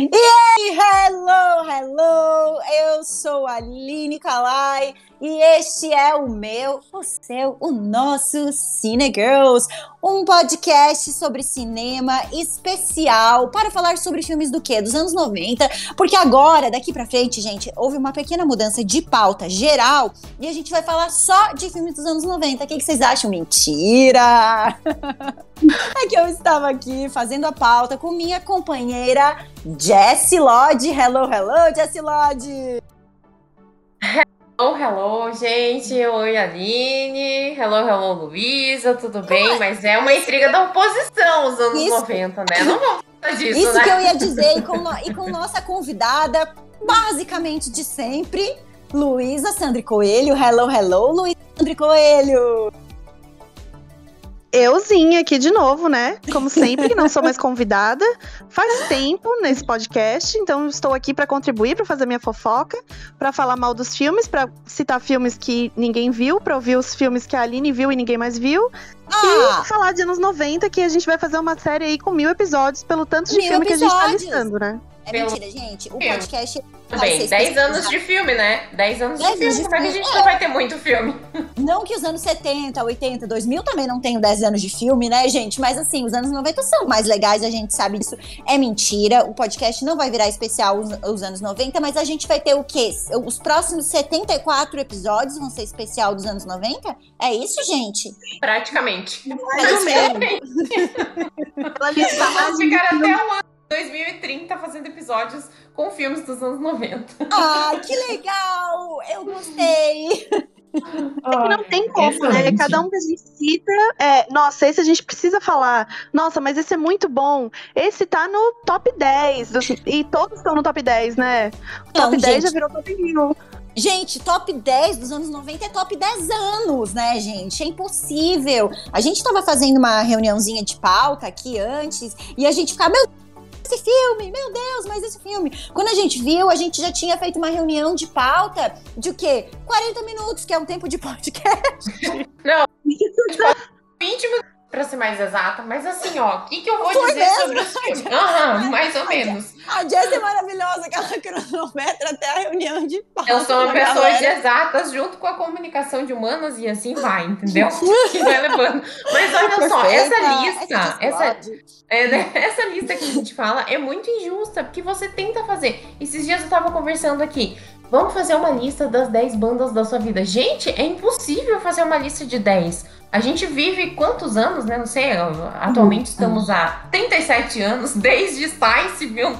E aí, hello, hello! Eu sou a Aline Kalai e este é o meu, o seu, o nosso Cine Girls, um podcast sobre cinema especial para falar sobre filmes do quê? Dos anos 90, porque agora, daqui pra frente, gente, houve uma pequena mudança de pauta geral e a gente vai falar só de filmes dos anos 90. O que, que vocês acham? Mentira! É que eu estava aqui fazendo a pauta com minha companheira Jessie Lodge. Hello, hello, Jessie Lodge! Hello, hello, gente. Oi, Aline. Hello, hello, Luísa. Tudo bem? Mas é uma intriga da oposição os anos Isso. 90, né? Não vamos falar disso, Isso né? que eu ia dizer, e com, no- e com nossa convidada, basicamente de sempre, Luísa Sandri Coelho. Hello, hello, Luísa Sandri Coelho! Euzinha aqui de novo, né? Como sempre, não sou mais convidada. Faz tempo nesse podcast, então estou aqui para contribuir, para fazer minha fofoca, para falar mal dos filmes, para citar filmes que ninguém viu, para ouvir os filmes que a Aline viu e ninguém mais viu, Ah, e falar de anos 90, que a gente vai fazer uma série aí com mil episódios, pelo tanto de Mil filme que a gente tá episódios. listando, né? É Pelo- mentira, gente. O Filme. podcast Tudo vai bem, ser 10 especializado. anos de filme, né? 10 anos de 10 filme. de Como é que a gente não vai ter muito filme? Não que os anos 70, 80, 2000 também não tenham 10 anos de filme, né, gente? Mas assim, os anos 90 são mais legais, a gente sabe disso. É mentira, o podcast não vai virar especial os, os anos 90, mas a gente vai ter o quê? Os próximos 74 episódios vão ser especial dos anos 90? É isso, gente? Praticamente. É isso mesmo. Ela lista Vamos ficar até o ano 2030 fazendo episódios com filmes dos anos 90. Ah, que legal! Eu gostei! É que não tem como, né? Excelente. Cada um que a gente cita é, nossa, esse a gente precisa falar. Nossa, mas esse é muito bom. Esse tá no top 10. dos- e todos estão no top 10, né? O Não, top 10 gente. já virou top 1. Gente, top 10 dos anos 90 é top 10 anos, né, gente? É impossível. A gente tava fazendo uma reuniãozinha de pauta aqui antes e a gente ficava, meu Deus, esse filme, meu Deus, mas esse filme. Quando a gente viu, a gente já tinha feito uma reunião de pauta de o quê? 40 minutos, que é um tempo de podcast. 20 minutos pra ser mais exata, mas assim, ó, o que, que eu vou Foi dizer mesmo? sobre os filmes? Aham, mais ou menos. A Jess é maravilhosa, que ela cronometra até a reunião de pauta. Eu sou uma pessoa de galera. exatas junto com a comunicação de humanas e assim vai, entendeu? Que vai levando. Mas olha só, Perfeita, essa lista, essa é, né, essa lista que a gente fala é muito injusta, porque você tenta fazer. Esses dias eu tava conversando aqui. Vamos fazer uma lista das 10 bandas da sua vida. Gente, é impossível fazer uma lista de 10. A gente vive quantos anos, né? Não sei, atualmente estamos há 37 anos, desde mil-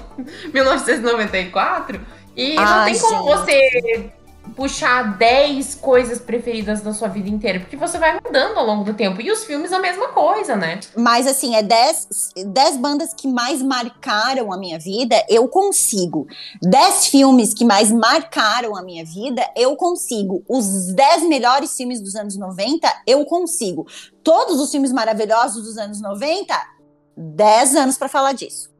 1994. E não Ai, tem como gente. você puxar 10 coisas preferidas da sua vida inteira, porque você vai mudando ao longo do tempo. E os filmes a mesma coisa, né? Mas assim, é 10 10 bandas que mais marcaram a minha vida, eu consigo. 10 filmes que mais marcaram a minha vida, eu consigo. Os 10 melhores filmes dos anos 90, eu consigo. Todos os filmes maravilhosos dos anos 90, 10 anos pra falar disso.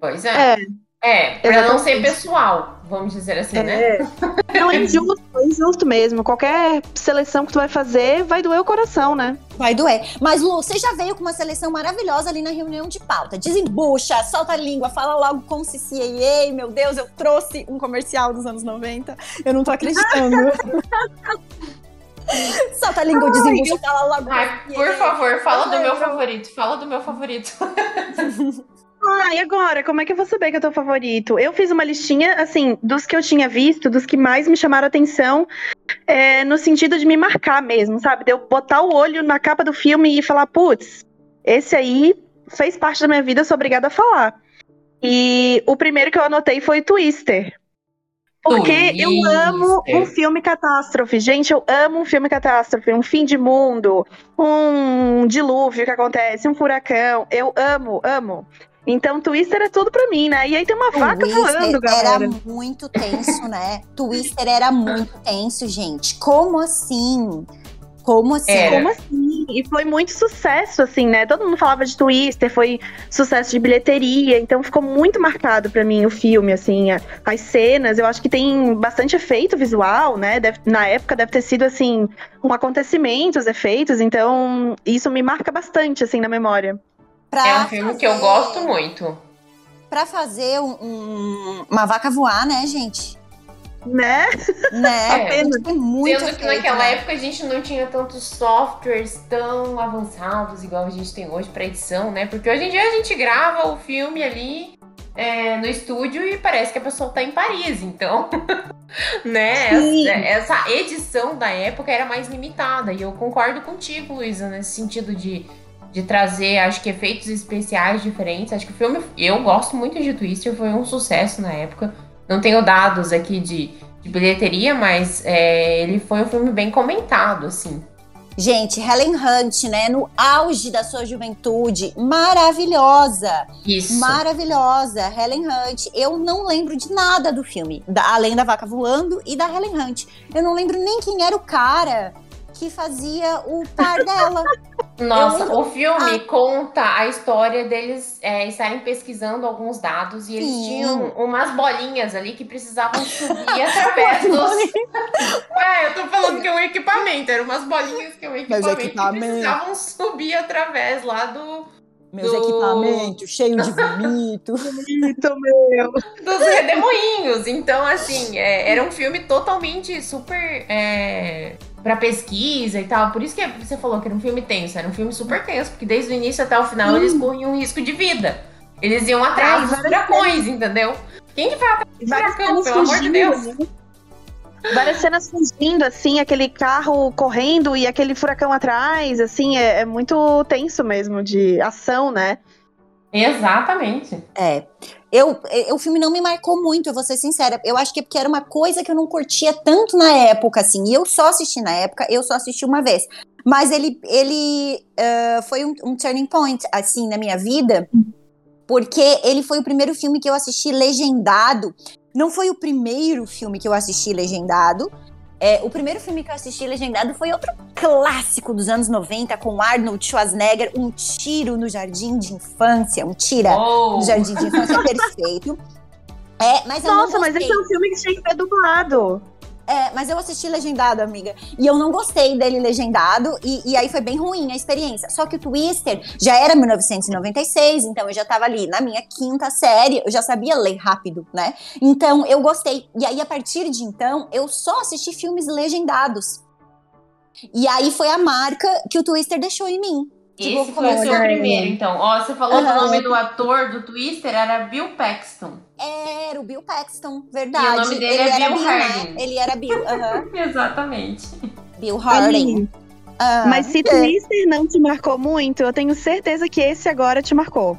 Pois é. É, É, pra não ser Exatamente. pessoal, vamos dizer assim, né? é. Não, é injusto, é injusto mesmo. Qualquer seleção que tu vai fazer vai doer o coração, né? Vai doer. Mas, Lu, você já veio com uma seleção maravilhosa ali na reunião de pauta. Desembucha, solta a língua, fala logo com CCAA. Meu Deus, eu trouxe um comercial dos anos 90. Eu não tô acreditando. solta a língua, desembucha, fala logo. Ai, por favor, fala do meu eu- favorito. Fala do meu favorito. Ah, e agora? Como é que eu vou saber que é teu favorito? Eu fiz uma listinha, assim, dos que eu tinha visto, dos que mais me chamaram a atenção, é, no sentido de me marcar mesmo, sabe? De eu botar o olho na capa do filme e falar, putz, esse aí fez parte da minha vida, eu sou obrigada a falar. E o primeiro que eu anotei foi Twister. Porque eu amo Twister. um filme catástrofe. Gente, eu amo um filme catástrofe. Um fim de mundo, um dilúvio que acontece, um furacão. Eu amo, amo. Então, Twister é tudo pra mim, né? E aí tem uma vaca voando, Twister galera. era muito tenso, né? Twister era muito tenso, gente. Como assim? Como assim? Era. Como assim? E foi muito sucesso, assim, né? Todo mundo falava de Twister, foi sucesso de bilheteria, então ficou muito marcado pra mim o filme, assim, as cenas. Eu acho que tem bastante efeito visual, né? Deve- na época deve ter sido, assim, um acontecimento, os efeitos, então isso me marca bastante, assim, na memória. Pra É um filme que eu fazer- gosto muito. pra fazer um- um- uma vaca voar, né, gente? Né? Né? É. Tem muito Sendo que naquela né? época a gente não tinha tantos softwares tão avançados igual a gente tem hoje pra edição, né? Porque hoje em dia a gente grava o filme ali é, no estúdio e parece que a pessoa tá em Paris, então. né? Sim. Essa, essa edição da época era mais limitada. E eu concordo contigo, Luísa, nesse sentido de, de trazer, acho que, efeitos especiais diferentes. Acho que o filme. Eu gosto muito de Twister, foi um sucesso na época. Não tenho dados aqui de, de bilheteria, mas é, ele foi um filme bem comentado, assim. Gente, Helen Hunt, né? No auge da sua juventude, maravilhosa. Isso. Maravilhosa, Helen Hunt. Eu não lembro de nada do filme, da- além da vaca voando e da Helen Hunt. Eu não lembro nem quem era o cara que fazia o par dela. Nossa, eu- o filme Ah. conta a história deles é, estarem pesquisando alguns dados e eles Sim. tinham umas bolinhas ali que precisavam subir através dos. É, eu tô falando que é um equipamento, eram umas bolinhas que é um equipamento, que equipamento. precisavam subir através lá do, Meus Do- equipamentos cheios de vomito. Bonito, meu. dos redemoinhos. Então, assim, é, era um filme totalmente super. É, pra pesquisa e tal. Por isso que você falou que era um filme tenso. Era um filme super tenso, porque desde o início até o final eles corriam um risco de vida. Eles iam atrás É, dos furacões, entendeu? Quem que vai atrás do várias furacão, cenas pelo amor de fugindo, Deus? né? Várias cenas fugindo, assim, aquele carro correndo e aquele furacão atrás, assim, é, é muito tenso mesmo, de ação, né? Exatamente. É. Eu, eu- o filme não me marcou muito, eu vou ser sincera. Eu acho que é porque era uma coisa que eu não curtia tanto na época, assim. E eu só assisti na época, eu só assisti uma vez. Mas ele, ele ah, foi um, um turning point, assim, na minha vida. Porque ele foi o primeiro filme que eu assisti legendado. Não foi o primeiro filme que eu assisti legendado. É, o primeiro filme que eu assisti legendado foi outro clássico dos anos 90, com Arnold Schwarzenegger, Um Tiro no Jardim de Infância. Um tira Oh, no Jardim de Infância perfeito. É, mas Nossa, mas esse é um filme que tinha que ser dublado. É, mas eu assisti legendado, amiga. E eu não gostei dele legendado. E, e aí foi bem ruim a experiência. Só que o Twister já era 1996, então eu já tava ali na minha quinta série. Eu já sabia ler rápido, né? Então eu gostei. E aí, a partir de então, eu só assisti filmes legendados. E aí foi a marca que o Twister deixou em mim. Esse Tipo, foi o seu primeiro, então. Ó, você falou que o nome do ator do Twister era Bill Paxton. Era o Bill Paxton, verdade. E o nome dele Ele é era Bill né? Ele era Bill, aham. Exatamente. Bill Harding. Ah, Mas se é. Twister não te marcou muito, eu tenho certeza que esse agora te marcou.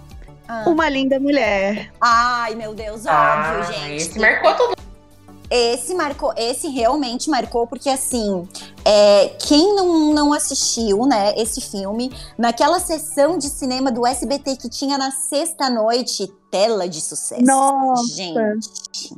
Ah. Uma linda mulher. Ai, meu Deus, óbvio, Ah, gente. Esse marcou todo Esse marcou, esse realmente marcou, porque assim, é, quem não, não assistiu, né, esse filme, naquela sessão de cinema do SBT que tinha na sexta-noite, tela de sucesso. Nossa. Gente.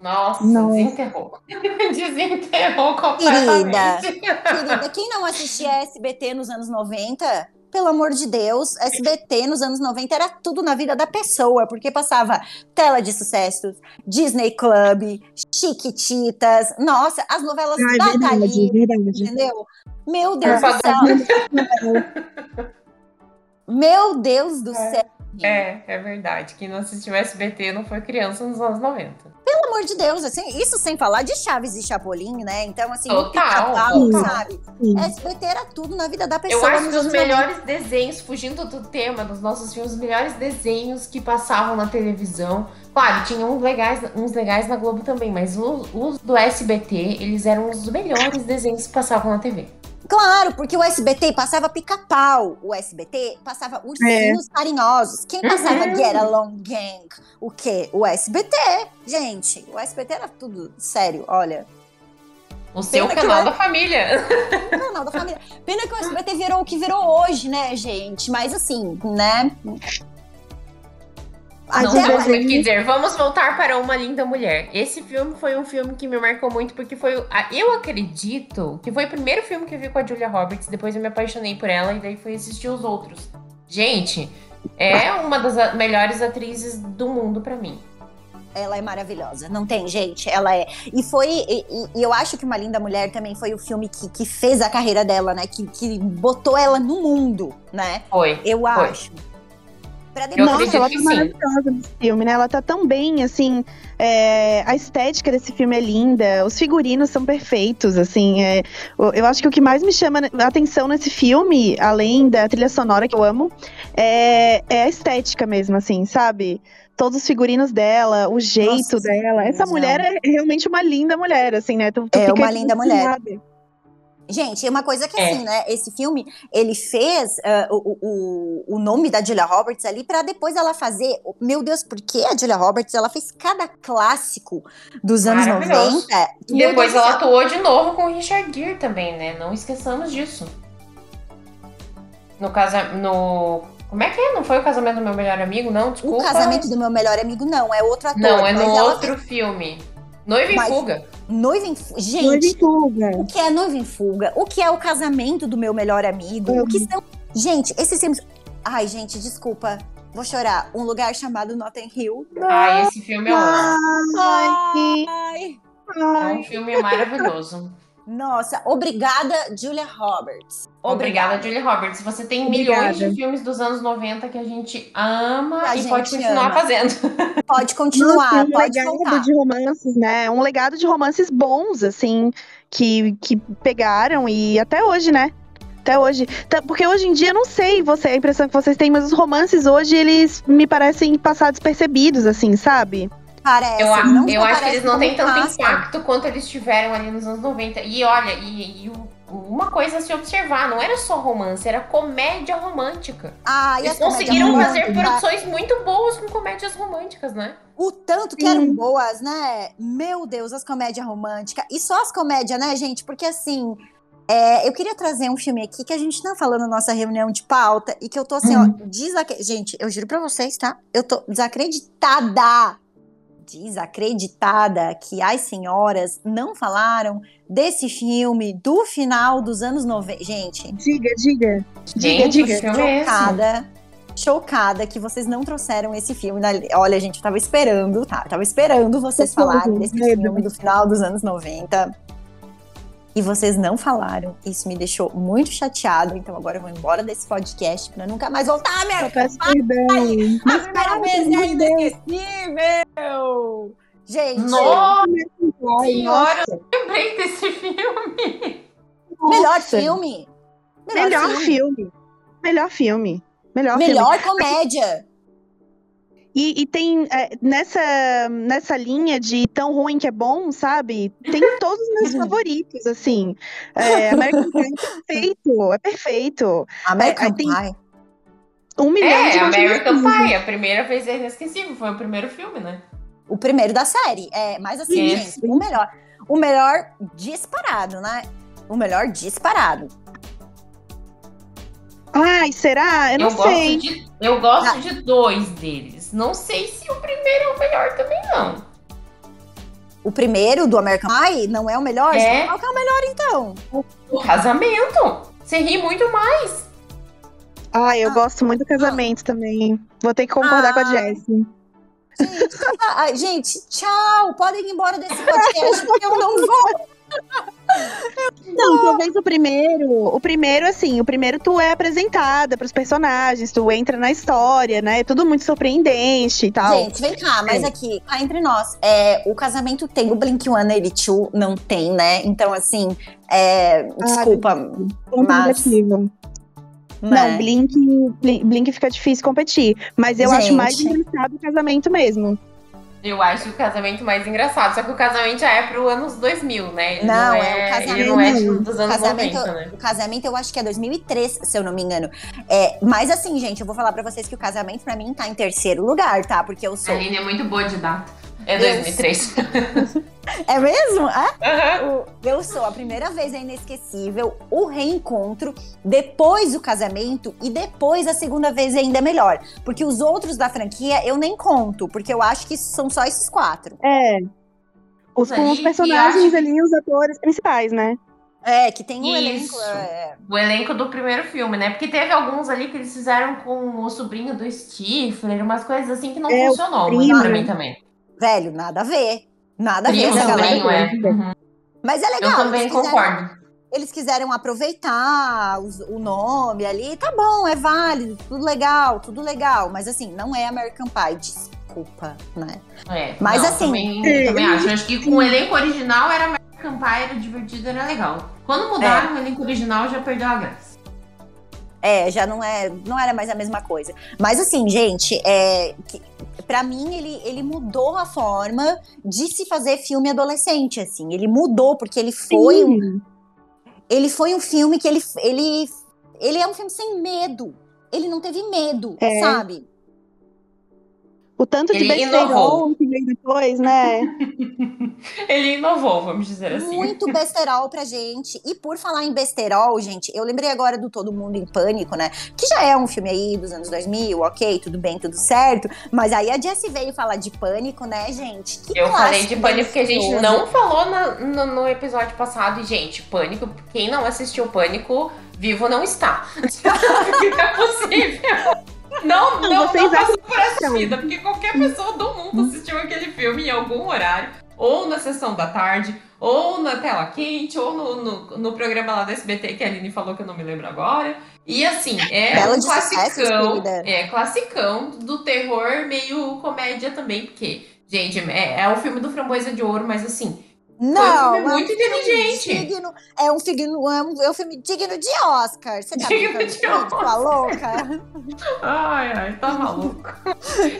Nossa, Nossa. desenterrou. desenterrou completamente. Querida, quem não assistia SBT nos anos 90, pelo amor de Deus, SBT nos anos 90 era tudo na vida da pessoa, porque passava tela de sucessos, Disney Club, Chiquititas, nossa, as novelas da Thalita, verdade. entendeu? Meu Deus do céu. Meu Deus do É. céu. É, é verdade. Quem não assistiu SBT não foi criança nos anos 90. Pelo amor de Deus, assim, isso sem falar de Chaves e Chapolin, né? Então, assim, o Total, total. sabe? Sim. SBT era tudo na vida da pessoa. Eu acho nos que os anos 90. melhores desenhos, fugindo do tema dos nossos filmes, os melhores desenhos que passavam na televisão. Claro, tinha uns legais, uns legais na Globo também, mas os, os do SBT, eles eram os melhores desenhos que passavam na TV. Claro, porque o SBT passava pica-pau, o SBT passava ursinhos carinhosos. Quem passava Uhum. Get Along Gang? O quê? O SBT, gente. O SBT era tudo sério, olha. O seu Pena canal da família. Canal da família. Pena que o SBT virou o que virou hoje, né, gente? Mas assim, né? Não que dizer. Vamos voltar para Uma Linda Mulher. Esse filme foi um filme que me marcou muito, porque foi. a- Eu acredito que foi o primeiro filme que eu vi com a Julia Roberts. Depois eu me apaixonei por ela e daí fui assistir os outros. Gente, é uma das melhores atrizes do mundo pra mim. Ela é maravilhosa, não tem, gente. Ela é. E foi. E, e- e eu acho que Uma Linda Mulher também foi o filme que, que fez a carreira dela, né? Que, que botou ela no mundo, né? Foi. Eu Foi. acho. Pra depois. Nossa, ela tá maravilhosa nesse filme, né? Ela tá tão bem, assim. é, a estética desse filme é linda, os figurinos são perfeitos, assim. é, eu- acho que o que mais me chama a atenção nesse filme, além da trilha sonora que eu amo, é, é a estética mesmo, assim, sabe? Todos os figurinos dela, o jeito Nossa, dela. Essa mulher é realmente uma linda mulher, assim, né? Tu, tu É fica uma linda mulher. Gente, é uma coisa que É. assim, né? Esse filme, ele fez ah, o, o, o nome da Julia Roberts ali pra depois ela fazer. Meu Deus, por que a Julia Roberts? Ela fez cada clássico dos anos Maravilhoso. 90. E Meu depois Deus ela céu. atuou de novo com o Richard Gere também, né? Não esqueçamos disso. No casa... No... Como é que é? Não foi o casamento do meu melhor amigo, não? O Desculpa. casamento do meu melhor amigo não, é outro ator. Não, é no outro filme. Noiva em Fuga. Noiva em Fuga. Noiva em Gente, fuga. o que é Noiva em Fuga? O que é o casamento do meu melhor amigo? O que são. Gente, esses filmes. Ai, gente, desculpa. Vou chorar. Um lugar chamado Notting Hill. Ai, esse filme eu amo. Ai, Ai. É um filme maravilhoso. Nossa, obrigada, Julia Roberts. Obrigada, Julie Roberts. Você tem Obrigada. milhões de filmes dos anos 90 que a gente ama A e gente pode continuar ama. fazendo. Pode continuar, Nossa, um pode legado voltar. de romances, né? Um legado de romances bons, assim, que, que pegaram e até hoje, né? Até hoje. Tá- Porque hoje em dia, eu não sei você, a impressão que vocês têm, mas os romances hoje, eles me parecem passar despercebidos, assim, sabe? Parece, Eu, não eu acho que eles não têm tanto passa. impacto quanto eles tiveram ali nos anos 90. E olha, e, e o- uma coisa a se observar, não era só romance, era comédia romântica. Ah, e Eles conseguiram fazer produções muito boas com comédias românticas, né? O tanto que Sim. eram boas, né? Meu Deus, as comédias românticas. E só as comédias, né, gente? Porque assim. é, eu queria trazer um filme aqui que a gente tá falando na nossa reunião de pauta e que eu tô assim, ó, desacreditada. Gente, eu juro pra vocês, tá? Eu tô desacreditada. Desacreditada que as senhoras não falaram desse filme do final dos anos 90. Gente, Diga, diga. Gente, diga. filme é chocada. Chocada que vocês não trouxeram esse filme. na- Olha, gente, eu tava esperando, tá? Eu tava esperando vocês falarem desse filme do final dos anos 90. E vocês não falaram. Isso me deixou muito chateado. Então agora eu vou embora desse podcast pra nunca mais voltar, Eu meu! peço perdão. A primeira vez é inesquecível! Gente, Nossa senhora, eu lembrei desse filme. melhor nossa. filme! Melhor filme. Melhor filme. Melhor filme. Melhor comédia! E, e tem é, nessa, nessa linha de tão ruim que é bom, sabe? Tem todos os meus favoritos, assim. É, American Pie é perfeito, é perfeito. American tem- Pie. Um milhão de É, American motivos. Pie, a primeira vez é inesquecível, foi o primeiro filme, né? O primeiro da série. É, mas assim, Isso. gente, o melhor. O melhor disparado, né? O melhor disparado. Ai, será? Eu não eu sei. gosto, de, eu gosto Ah. de dois deles. Não sei se o primeiro é o melhor também, não. O primeiro do American Pie não é o melhor? É. Qual que é o melhor, então? O casamento. Você ri muito mais. Ai, eu Ah. gosto muito do casamento também. Vou ter que concordar com a Ah. Jessie. Gente, ah, ah, gente, tchau! Podem ir embora desse podcast, porque eu não vou. Não, talvez o primeiro. O primeiro, assim, o primeiro tu é apresentada pros personagens, tu entra na história, né? É tudo muito surpreendente e tal. Gente, vem cá, mas aqui, cá entre nós, é, o casamento tem o Blink-182, não tem, né? Então, assim, é, desculpa, Ponto mas- negativo. né? Não, Blink, Blink, Blink fica difícil competir. Mas eu acho mais Gente. engraçado o casamento mesmo. Eu acho o casamento mais engraçado. Só que o casamento já é pro anos 2000, né? Ele Não, é, é o casamento- Ele não é tipo, dos O anos casamento, 90, né? o casamento eu acho que é 2003, se eu não me engano. É, mas assim, gente, eu vou falar pra vocês que o casamento pra mim tá em terceiro lugar, tá? Porque eu A sou. Aline é muito boa de data. É Eu 2003. É mesmo? É? O- Eu sou a primeira vez é inesquecível, o reencontro, depois o casamento e depois a segunda vez ainda é melhor. Porque os outros da franquia eu nem conto, porque eu acho que são só esses quatro. É. Os, com Aí, os e personagens acho- ali, os atores principais, né? É, que tem um Isso. elenco. é, O elenco do primeiro filme, né? Porque teve alguns ali que eles fizeram com o sobrinho do Stifler, umas coisas assim que não É, funcionou muito primo. pra mim também. Velho, nada a ver. Nada a ver essa galera. é. Uhum. Mas é legal. Eu também eles fizeram- concordo. eles quiseram aproveitar os- o nome ali, tá bom, é válido, tudo legal, tudo legal. Mas assim, não é American Pie, desculpa, né? É, Mas não, assim- Também, também acho. Acho que com o elenco original era American Pie, era divertido, era legal. Quando mudaram o elenco original, já perdeu a graça. É, já não é, não era mais a mesma coisa. Mas assim, gente, é, para mim ele, ele mudou a forma de se fazer filme adolescente, assim. Ele mudou porque ele foi um, ele foi um filme que ele ele ele é um filme sem medo. Ele não teve medo, É. sabe? O tanto de inovou. que veio depois, né? Ele inovou, vamos dizer assim. Muito besterol pra gente. E por falar em besterol, gente, eu lembrei agora do Todo Mundo em Pânico, né? Que já é um filme aí dos anos 2000, ok, tudo bem, tudo certo. Mas aí a Jessie veio falar de Pânico, né, gente? Que Eu falei de Pânico porque a gente não falou na- no, no episódio passado. E, gente, Pânico, quem não assistiu Pânico, vivo não está. não é possível. Não, não, não, vocês passou por essa vida, porque qualquer pessoa do mundo assistiu aquele filme em algum horário, ou na sessão da tarde, ou na tela quente, ou no, no, no programa lá da SBT que a Aline falou que eu não me lembro agora. E assim, é Bela um classicão. É, classicão do terror, meio comédia também, porque, gente, é, é o filme do Framboesa de Ouro, mas assim, Não, um filme muito é filme inteligente. digno- é, um filme, é, um, é um filme digno de Oscar. Você tá Digno de comigo, sua louca? Ai, ai, tá maluco.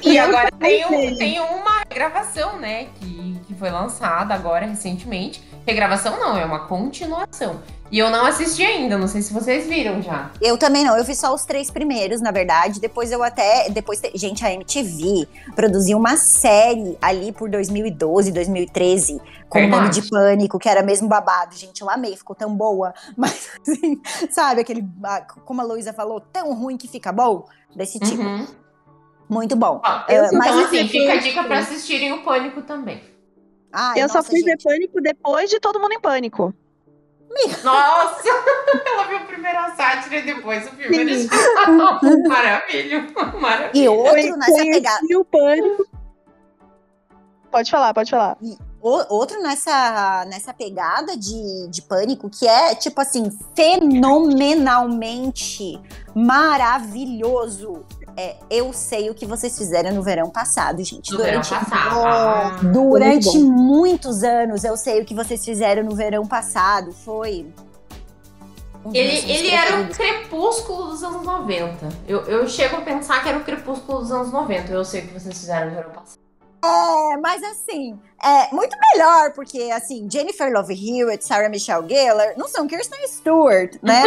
e agora tem, um, tem uma gravação, né? Que, que foi lançada agora recentemente. Regravação não, é uma continuação. E eu não assisti ainda, não sei se vocês viram já. Eu também não, eu vi só os três primeiros, na verdade. Depois eu até. Depois, te- gente, a MTV produziu uma série ali por 2012, 2013, com o nome Verdade. de Pânico, que era mesmo babado. Gente, eu amei, ficou tão boa. Mas, assim, sabe, aquele. ah, Como a Luísa falou, tão ruim que fica bom? Desse tipo. Uhum. Muito bom. Ó, Eu então, mas assim, depois- fica a dica pra assistirem o Pânico também. Ai, eu só nossa, fui ver gente. pânico depois de todo mundo em pânico. Nossa! Ela viu primeiro a sátira e depois o filme original. Maravilha, maravilha. E outro nessa pegada. Conheci o pânico. Pode falar, pode falar. O- outro nessa, nessa pegada de, de pânico, que é, tipo assim, fenomenalmente maravilhoso. É, eu sei o que vocês fizeram no verão passado, gente. Verão Durante, passado. Ah. durante Muito muitos anos, eu sei o que vocês fizeram no verão passado. Foi. um Ele, ele era o crepúsculo dos anos 90. Eu, eu chego a pensar que era o crepúsculo dos anos 90. Eu sei o que vocês fizeram no verão passado. É, mas assim, é muito melhor, porque assim, Jennifer Love Hewitt, Sarah Michelle Gellar não são Kirsten Stewart, né?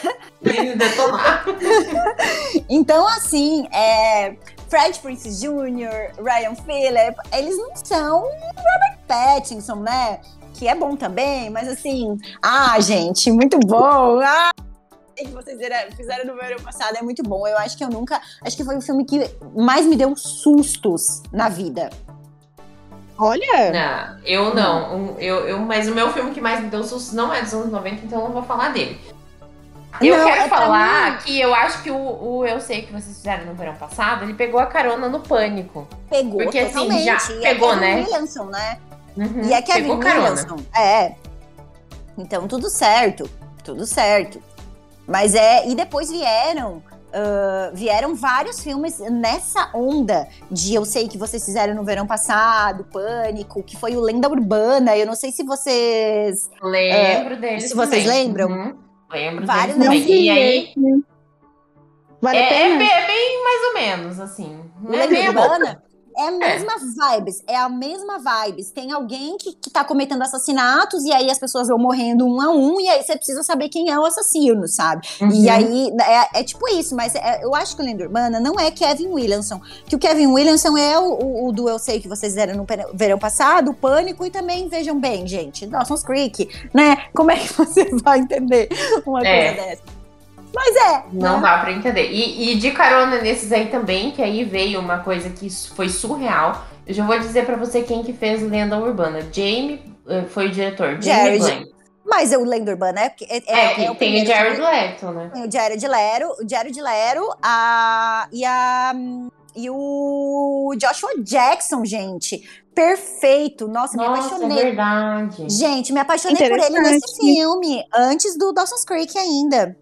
Detonar. Então, assim, é, Fred Prince Jr., Ryan Phillip, eles não são Robert Pattinson, né? Que é bom também, mas assim, ah, gente, muito bom. Ah, que vocês fizeram- no verão passado é muito bom. Eu acho que eu nunca. Acho que foi o filme que mais me deu sustos na vida. Olha, Não, eu não. Eu, eu, mas o meu filme que mais me deu susto não é dos anos 90, então eu não vou falar dele. Eu Não, quero é falar que eu acho que o, o Eu Sei Que Vocês Fizeram no Verão Passado, ele pegou a carona no Pânico. Pegou Porque, assim, totalmente. já E é pegou, Kevin né? Williamson, né? Uhum, E é Kevin pegou carona. Williamson. É. Então, tudo certo. Tudo certo. Mas é. E depois vieram. ah, vieram vários filmes nessa onda de eu sei que vocês fizeram no verão passado, Pânico, que foi o Lenda Urbana. Eu não sei se vocês. Lembro deles. É, se vocês também. lembram? Uhum, Lembro Vários deles não vi E aí. Vale é, é bem, é bem mais ou menos, assim. O é Lenda boca. Urbana é a mesma vibes, é a mesma vibes. Tem alguém que, que tá cometendo assassinatos e aí as pessoas vão morrendo um a um e aí você precisa saber quem é o assassino, sabe? E Uhum. aí, é, é tipo isso, mas é- eu acho que o Lenda Urbana não é Kevin Williamson. Que o Kevin Williamson é o, o- o do Eu Sei Que Vocês fizeram no verão passado, o Pânico, e também, vejam bem, gente, Dawson's Creek, né? Como é que você vai entender uma É. coisa dessa? Mas é, Não né? dá pra entender. E, e de carona nesses aí também, que aí veio uma coisa que foi surreal. Eu já vou dizer pra você quem que fez Lenda Urbana. Jamie eh, foi o diretor. Jamie Jared. Blank. Mas o Lenda Urbana é... é, É, que é o tem o Jared Leto, né? Tem o Jared Lero, o Jared Lero, a, e a, e o Joshua Jackson, gente. Perfeito. Nossa, me Nossa, é apaixonei. verdade. Gente, me apaixonei por ele nesse filme, antes do Dawson's Creek ainda.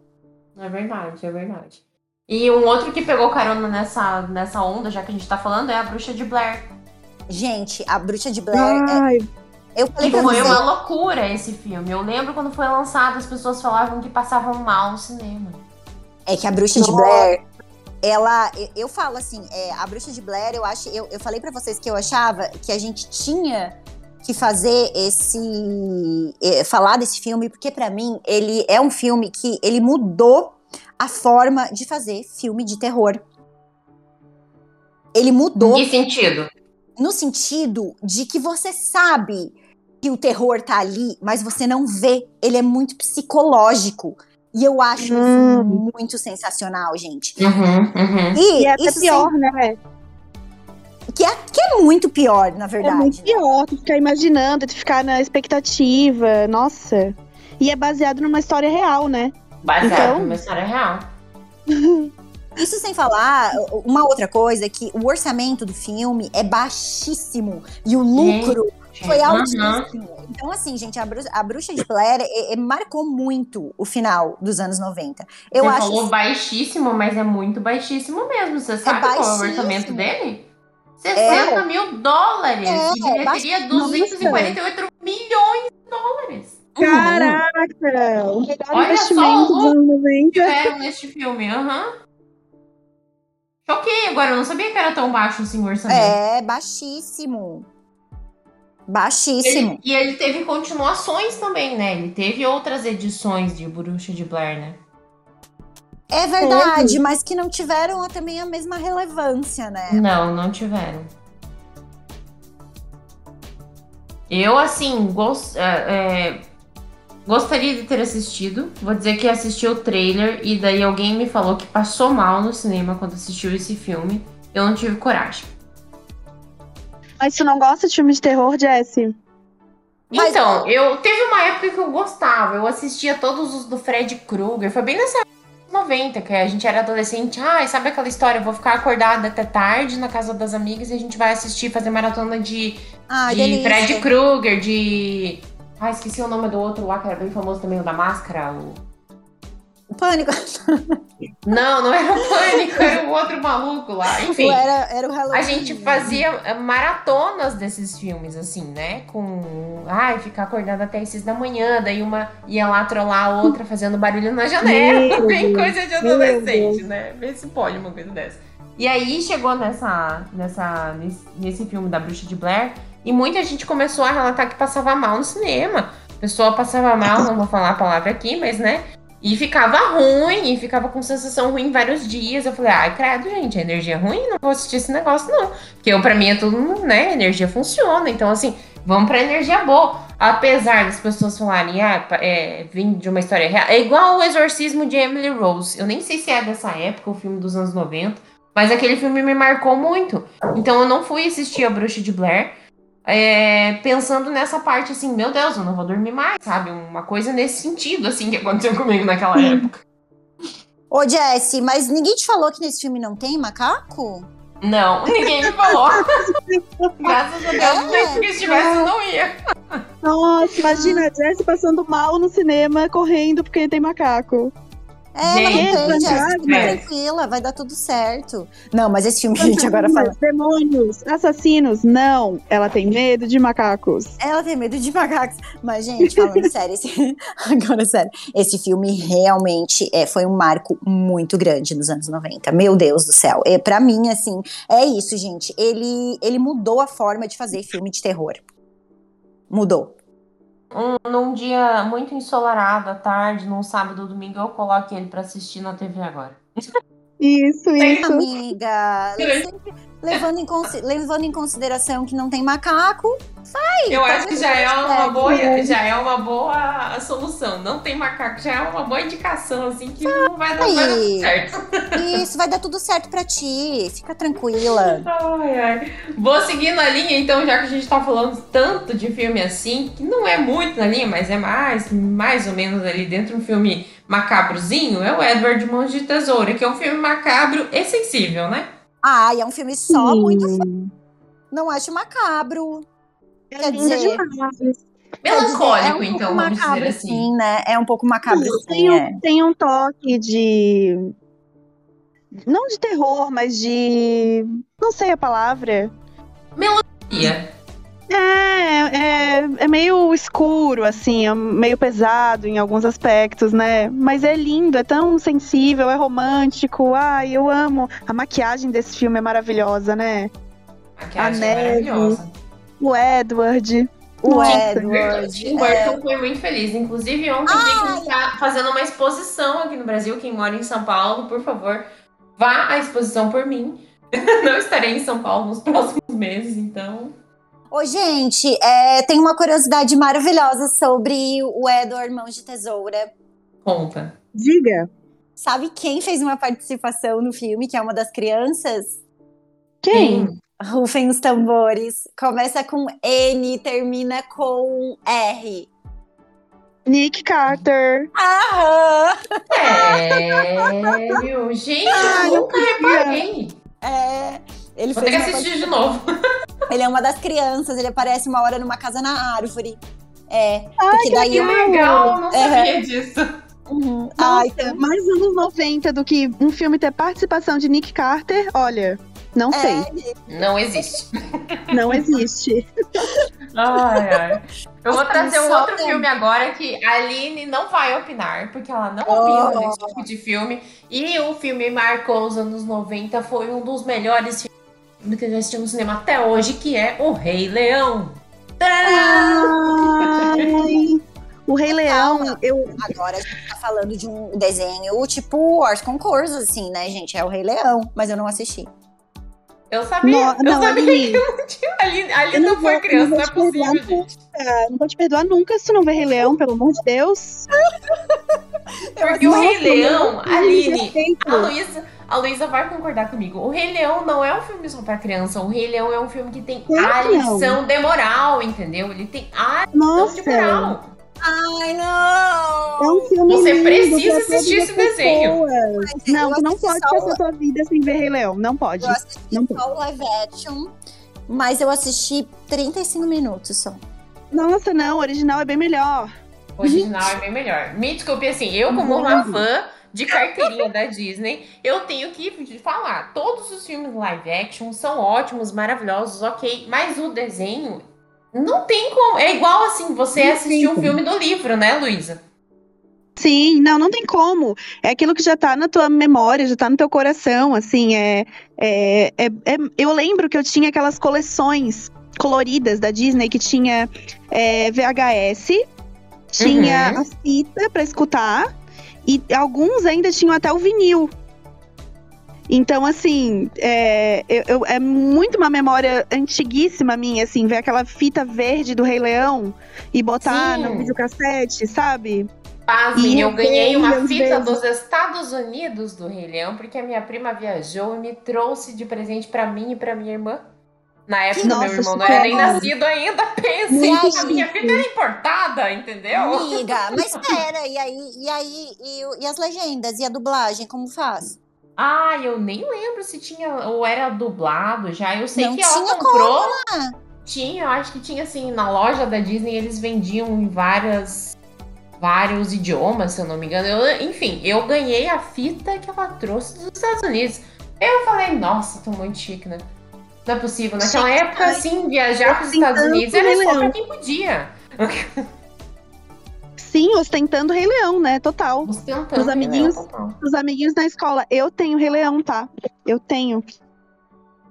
É verdade, é verdade. E um outro que pegou carona nessa, nessa onda, já que a gente tá falando, é a Bruxa de Blair. Gente, a Bruxa de Blair, é- Ai, eu falei Que foi uma loucura esse filme. Eu lembro quando foi lançado, as pessoas falavam que passavam mal no cinema. é que a Bruxa de Nossa. Blair, ela, eu, eu falo assim, é, a Bruxa de Blair, eu acho, eu, eu falei pra vocês que eu achava que a gente tinha que fazer esse, eh, falar desse filme, porque pra mim ele é um filme que ele mudou a forma de fazer filme de terror. Ele mudou Em que sentido? no sentido de que você sabe que o terror tá ali, mas você não vê. Ele é muito psicológico. E eu acho isso Hum. muito sensacional, gente. Uhum, uhum. E, e é até isso pior, né? Que, é, que é muito pior, na É verdade. muito né? pior, tu ficar imaginando, tu ficar na expectativa, nossa. E é baseado numa história real, né? Baseado Então- numa história real. Isso sem falar, uma outra coisa, que o orçamento do filme é baixíssimo. E o lucro foi Uhum. altíssimo. Então, assim, gente, a Bruxa, a Bruxa de Blair é- é- marcou muito o final dos anos 90. Eu Você acho falou baixíssimo, mas é muito baixíssimo mesmo. Você sabe qual é o orçamento dele? 60 mil dólares. É, e bilheteria baixíssimo. 248 milhões de dólares. Uhum. Caraca! O melhor Olha só investimento o dos anos 90. Tiveram neste filme, aham. Choquei agora, eu não sabia que era tão baixo assim o orçamento. É, baixíssimo. Baixíssimo. Ele- e ele teve continuações também, né? Ele teve outras edições de Bruxa de Blair, né? É verdade, mas que não tiveram também a mesma relevância, né? Não, não tiveram. Eu, assim, gos- é, é, gostaria de ter assistido. Vou dizer que assisti o trailer e daí alguém me falou que passou mal no cinema quando assistiu esse filme. Eu não tive coragem. Mas tu não gosta de filme de terror, Jessie? Mas- Então, eu teve uma época que eu gostava. Eu assistia todos os do Fred Krueger. Foi bem nessa 90, que a gente era adolescente. Ai, sabe aquela história? Eu vou ficar acordada até tarde na casa das amigas e a gente vai assistir, fazer maratona de Ai, de. Fred Krueger, de. Ah, esqueci o nome do outro lá, que era bem famoso também, o da máscara. O... Pânico. Não, não era o Pânico, era o outro maluco lá. Enfim, Era, era o Halloween. a gente fazia eh, maratonas desses filmes, assim, né? Com. Ai, ficar acordada até as seis da manhã, daí uma ia lá trollar a outra fazendo barulho na janela. Bem coisa de adolescente, né? Vê se pode uma coisa dessa. E aí chegou nessa, nessa, nesse, nesse filme da Bruxa de Blair e muita gente começou a relatar que passava mal no cinema. A pessoa passava mal, não vou falar a palavra aqui, mas né? E ficava ruim, e ficava com sensação ruim vários dias. Eu falei, ai, credo, gente, a energia é ruim, não vou assistir esse negócio, não. Porque eu, pra mim é tudo, né? Energia funciona. Então, assim, vamos pra energia boa. Apesar das pessoas falarem, ah, é, vim de uma história real. É igual o Exorcismo de Emily Rose. Eu nem sei se é dessa época, o filme dos anos 90. Mas aquele filme me marcou muito. Então eu não fui assistir a Bruxa de Blair. É, pensando nessa parte assim, meu Deus, eu não vou dormir mais, sabe? Uma coisa nesse sentido, assim, que aconteceu comigo naquela época. Ô, Jesse, mas ninguém te falou que nesse filme não tem macaco? Não, ninguém me falou. Graças a Deus, É. porque se tivesse, eu não ia. Nossa, imagina a Jessie passando mal no cinema, correndo porque tem macaco. É, Gente, não tem, tranquila, vai dar tudo certo. Não, mas esse filme que a gente agora fala. Demônios, assassinos, não. Ela tem medo de macacos. Ela tem medo de macacos. Mas, gente, falando sério, esse... agora sério, esse filme realmente é, foi um marco muito grande nos anos 90. Meu Deus do céu. É, pra mim, assim, é isso, gente. Ele, ele mudou a forma de fazer filme de terror. Mudou. Um, num dia muito ensolarado, à tarde, num sábado ou domingo, eu coloco ele pra assistir na TV agora. Isso, isso. Amiga, sempre levando em, levando em consideração que não tem macaco. Eu faz acho que já é uma hashtag, boa, já é uma boa solução. Não tem macaco, já é uma boa indicação, assim, que não vai dar, vai dar tudo certo. Isso, vai dar tudo certo pra ti. Fica tranquila. Ai, ai. Vou seguir na linha, então, já que a gente tá falando tanto de filme assim, que não é muito na linha, mas é mais, mais ou menos ali dentro de um filme macabrozinho, é o Edward Mãos de Tesoura, que é um filme macabro e sensível, né? Ai, é um filme só Sim. muito fo- Não acho macabro. É Quer dizer, demais. Dizer, Melancólico, é um então, pouco vamos macabro, dizer assim. sim, né? É um pouco macabro, sim, tem, é. um, tem um toque de. Não de terror, mas de. Não sei a palavra. Ia. É, é, é meio escuro, assim, é meio pesado em alguns aspectos, né? Mas é lindo, é tão sensível, é romântico. Ai, eu amo. A maquiagem desse filme é maravilhosa, né? Maquiagem neve. maravilhosa. O Edward. O Nossa, Edward. Tim é. Burton foi muito feliz. Inclusive, ontem que está fazendo uma exposição aqui no Brasil. Quem mora em São Paulo, por favor, vá à exposição por mim. Não estarei em São Paulo nos próximos meses, então. Ô, gente, é, tem uma curiosidade maravilhosa sobre o Edward Mãos de Tesoura. Conta. Diga. Sabe quem fez uma participação no filme, que é uma das crianças? Quem? Rufem os tambores. Começa com N, termina com R. Nick Carter. Aham! Sério? Gente, Ah, eu eu nunca reparei. É, ele Vou ter fez que uma assistir de novo. Ele é uma das crianças, ele aparece uma hora numa casa na árvore. É, Ai, porque que daí Que eu. legal, não É. sabia disso. Uhum. Ai, Nossa, mais anos 90 do que um filme ter participação de Nick Carter, olha, não sei. é, Não existe. Não existe. Ai, ai. Eu vou trazer um só outro pra- filme agora que a Aline não vai opinar, porque ela não Oh. opina nesse tipo de filme. E o filme marcou os anos 90, foi um dos melhores filmes que eu já assisti no cinema até hoje, que é O Rei Leão. Ai, o Rei Leão, eu. agora a gente tá falando de um desenho tipo Wars Concurso, assim, né, gente? É o Rei Leão, mas eu não assisti. Eu sabia, Não, eu não, sabia Aline, que não tinha. A Aline, a Aline Eu não não foi vou- criança, não não é possível, gente. não vou te perdoar nunca se tu não ver Rei Leão, pelo amor de Deus. Porque o Rei Leão, Aline. A Luísa, a Luísa vai concordar comigo. O Rei Leão não é um filme só pra criança. O Rei Leão é um filme que tem a não. lição de moral, entendeu? Ele tem a lição de moral. Ai, é não! um filme Você lindo precisa assistir esse desenho. Não, tu não pode passar tua vida sem ver Rei Leão. Não pode. Eu assisti Não só o live action, mas eu assisti 35 minutos só. Nossa, não, o original é bem melhor. O original é bem melhor. Me desculpe, assim, eu como uma fã de carteirinha da Disney, eu tenho que falar, todos os filmes live action são ótimos, maravilhosos, ok, mas o desenho não tem como. É igual assim, você Não assistir um filme do livro, né, Luísa? Sim, não, não tem como. É aquilo que já tá na tua memória, já tá no teu coração, assim, é, é, é, é- eu lembro que eu tinha aquelas coleções coloridas da Disney que tinha é, VHS, tinha Uhum. a fita pra escutar e alguns ainda tinham até o vinil. Então, assim, é, eu- eu- é muito uma memória antiguíssima minha, assim, ver aquela fita verde do Rei Leão e botar Sim. no videocassete, sabe? Pasmem, E eu ganhei uma fita vezes. dos Estados Unidos do Rei Leão, porque a minha prima viajou e me trouxe de presente pra mim e pra minha irmã. Na época, Nossa, meu irmão não era nem sério? nascido ainda. Pense, a minha fita era importada, entendeu? Amiga, mas pera, e aí, e aí, e, e as legendas e a dublagem, como faz? Ah, eu nem lembro se tinha ou era dublado já. Eu sei Não que ela comprou. né? Tinha, eu acho que tinha assim, na loja da Disney eles vendiam em várias vários idiomas, se eu não me engano. Eu- enfim, eu ganhei a fita que ela trouxe dos Estados Unidos. Eu falei, nossa, tô muito chique, né? Não é possível. Naquela Chique, época, assim, viajar para os Estados Unidos era só Leão. quem podia. Sim, ostentando Rei Leão, né? Total. Ostentando Os amiguinhos- Leão total. Os amiguinhos na escola, eu tenho Rei Leão, tá? Eu tenho.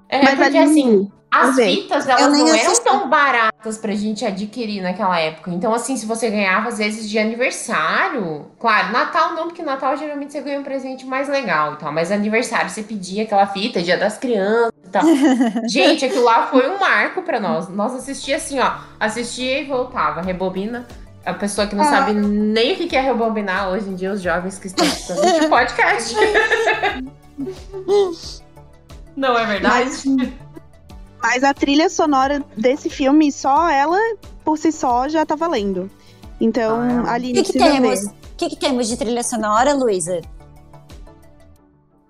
É, Mas porque ali- assim, as fitas, elas não eram assisti. tão baratas pra gente adquirir naquela época. Então, assim, se você ganhava, às vezes, de aniversário... Claro, Natal não, porque Natal, geralmente, você ganha um presente mais legal e tal. Mas aniversário, você pedia aquela fita, dia das crianças e tal. gente, aquilo lá foi um marco pra nós. Nós assistia assim, ó. Assistia e voltava. Rebobina. A pessoa que não Ah. sabe nem o que é rebobinar hoje em dia, os jovens que estão escutando este podcast. não é verdade? Mas, mas a trilha sonora desse filme, só ela por si só já tá valendo. Então, Ah. ali O que, que temos? O que, que temos de trilha sonora, Luísa?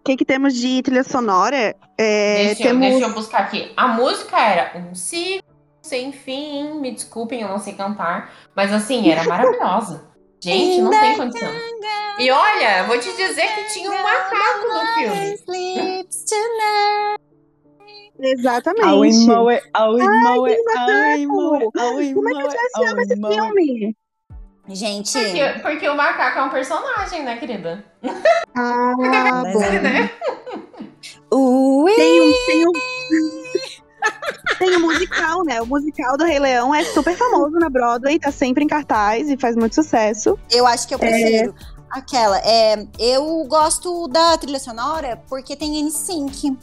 que, que temos de trilha sonora? É, deixa, temos... eu, deixa eu buscar aqui. A música era um ciclo sem fim. Me desculpem, eu não sei cantar. Mas assim, era maravilhosa. Gente, não tem condição. E olha, vou te dizer que tinha um macaco no filme. Exatamente. Aoi, moe, aoi, Ai, moe, aoi, moe, aoi, Como é que moe, você ama esse aoi, moe. filme? Gente, Porque, porque o macaco é um personagem, né, querida? Ah, bom. é- né? ui, Tem um, tem um... tem um musical, né? O musical do Rei Leão é super famoso na Broadway, tá sempre em cartaz e faz muito sucesso. eu acho que eu prefiro aquela. É, eu gosto da trilha sonora porque tem NSYNC.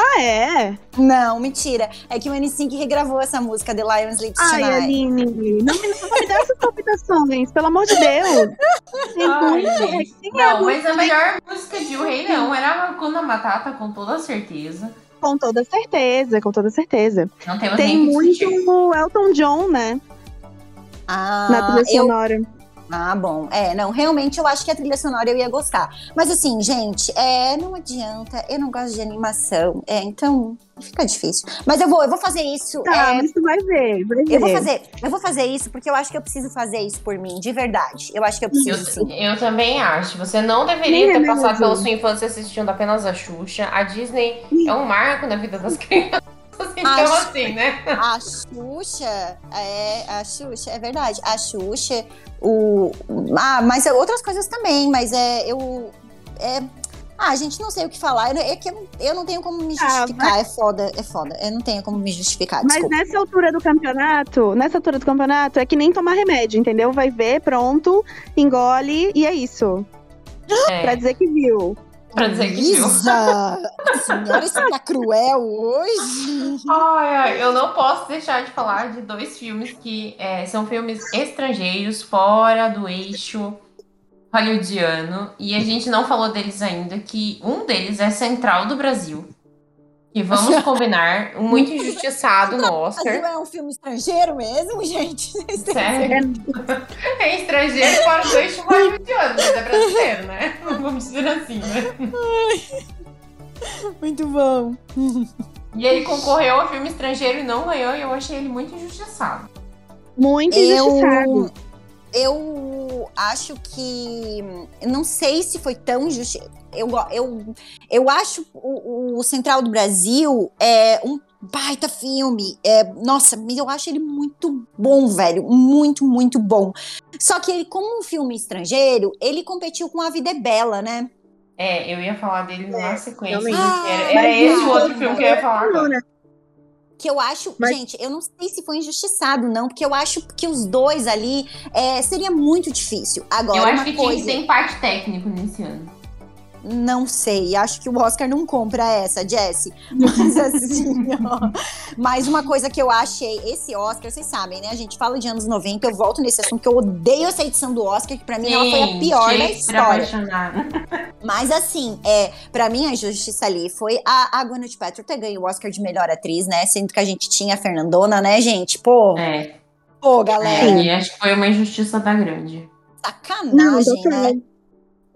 Ah, é? Não, mentira. É que o NSYNC regravou essa música The Lion Sleeps Ai, Tonight. Aline, não me, não me dá essas palpitações, pelo amor de Deus. Ai, muito- gente. é Não, mas a melhor música de O Rei Leão era a Hakuna Matata, com toda certeza. Com toda certeza, com toda certeza. Não temos Tem muito Elton John, né? Ah, na trilha eu, sonora. Ah, bom. É, não, realmente eu acho que a trilha sonora eu ia gostar. Mas assim, gente, é, não adianta. Eu não gosto de animação. É, então fica difícil. Mas eu vou, eu vou fazer isso. Tá, é, mas tu vai ver, vai ver. eu vou fazer, eu vou fazer isso porque eu acho que eu preciso fazer isso por mim, de verdade. Eu acho que eu preciso sim. Eu, eu também acho. Você não deveria é ter mesmo. passado pela sua infância assistindo apenas a Xuxa. A Disney é um marco na vida das crianças. Então, Acho- assim, né? A Xuxa, é, a Xuxa, é verdade. A Xuxa, o. Ah, mas outras coisas também, mas é. Eu. É, ah, gente, não sei o que falar. É que eu, eu não tenho como me Ah, justificar. É foda, é foda. Eu não tenho como me justificar. Mas Desculpa. nessa altura do campeonato, nessa altura do campeonato, é que nem tomar remédio, entendeu? Vai ver, pronto, engole e é isso. É, Pra dizer que viu. Pra dizer que viu. Isa! Senhora, você tá cruel hoje? Ai, eu não posso deixar de falar de dois filmes que é, são filmes estrangeiros, fora do eixo hollywoodiano. E a gente não falou deles ainda, que um deles é Central do Brasil. Que vamos combinar, muito injustiçado no Brasil Oscar. é um filme estrangeiro mesmo, gente? Sério? É estrangeiro fora do eixo hollywoodiano, mas é brasileiro, né? Vamos dizer assim, né? Muito bom. E ele concorreu ao filme estrangeiro e não ganhou, e eu achei ele muito injustiçado. Muito injustiçado. Eu, acho que. eu Não sei se foi tão injusti. Eu, eu, eu acho o, o Central do Brasil é um baita filme. É, nossa, mas eu acho ele muito bom, velho. Muito, muito bom. Só que ele, como um filme estrangeiro, ele competiu com A Vida é Bela, né? É, eu ia falar dele na sequência. Era, Ah, era esse o outro filme que eu ia falar agora. Que eu acho, Mas- gente, eu não sei se foi injustiçado, não, porque eu acho que os dois ali é, seria muito difícil. Agora, Eu acho uma que tinha coisa. que ter empate técnico nesse ano. Não sei, acho que o Oscar não compra essa, Jessie. Mas assim, ó. Mas uma coisa que eu achei, esse Oscar, vocês sabem, né? A gente fala de anos 90, eu volto nesse assunto, que eu odeio essa edição do Oscar, que pra mim ela foi a pior da história. Mas assim, é, para mim a injustiça ali foi a, a Gwyneth Paltrow ter ganho o Oscar de melhor atriz, né? Sendo que a gente tinha a Fernandona, né, gente? Pô, É, pô, galera, é, e acho que foi uma injustiça da grande. Não, sacanagem, total. né?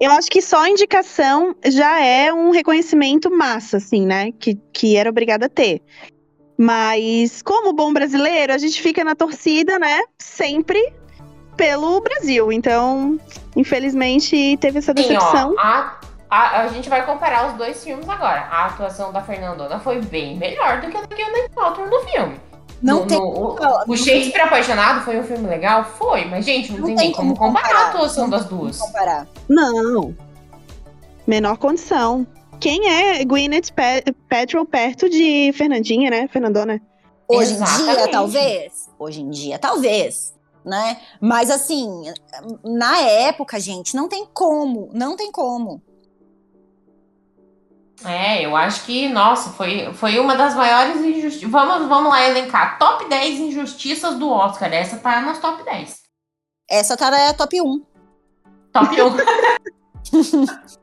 Eu acho que só a indicação já é um reconhecimento massa, assim, né? Que, que era obrigada a ter. Mas, como bom brasileiro, a gente fica na torcida, né? Sempre pelo Brasil. Então, infelizmente, teve essa Sim, decepção. ó, a, a, a gente vai comparar os dois filmes agora. A atuação da Fernandona foi bem melhor do que a da Gwyneth Paltrow no filme. Não No- tem no- o, o Shakespeare Apaixonado foi um filme legal? Foi, mas, gente, não, Não tem, tem nem como como comparar, comparar. a atuação das como duas. comparar. Não. Menor condição. Quem é Gwyneth Paltrow perto de Fernandinha, né? Fernandona. Hoje em dia, Exatamente. talvez. Hoje em dia, talvez. Né? Mas assim, na época, gente, não tem como. Não tem como. É, eu acho que, nossa, foi, foi uma das maiores injustiças. Vamos, vamos lá elencar. Top 10 injustiças do Oscar. Essa tá nas top 10. Essa tá na top 1. Top 1.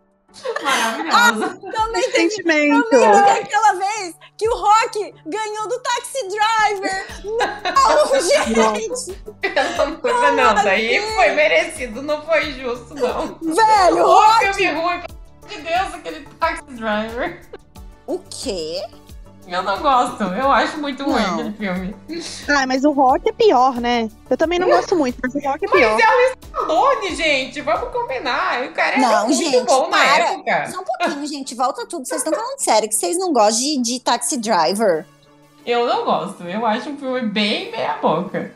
Maravilhosa. Também tem Sentimento. Teve aquela vez que o Rock ganhou do Taxi Driver. Não, gente! Não, não, não, daí foi merecido, não foi justo, não. Velho, o Rock, filme ruim. De Deus, aquele taxi driver. O quê? Eu não gosto, eu acho muito ruim Não. aquele filme. Ah, mas o rock é pior, né? Eu também não gosto muito, mas o rock é pior. Mas é o Stallone, gente, vamos combinar. O cara Não, muito gente, bom na para. época. Só um pouquinho, gente. Volta tudo. Vocês estão falando sério que vocês não gostam de, de Taxi Driver. Eu não gosto, eu acho um filme bem meia boca.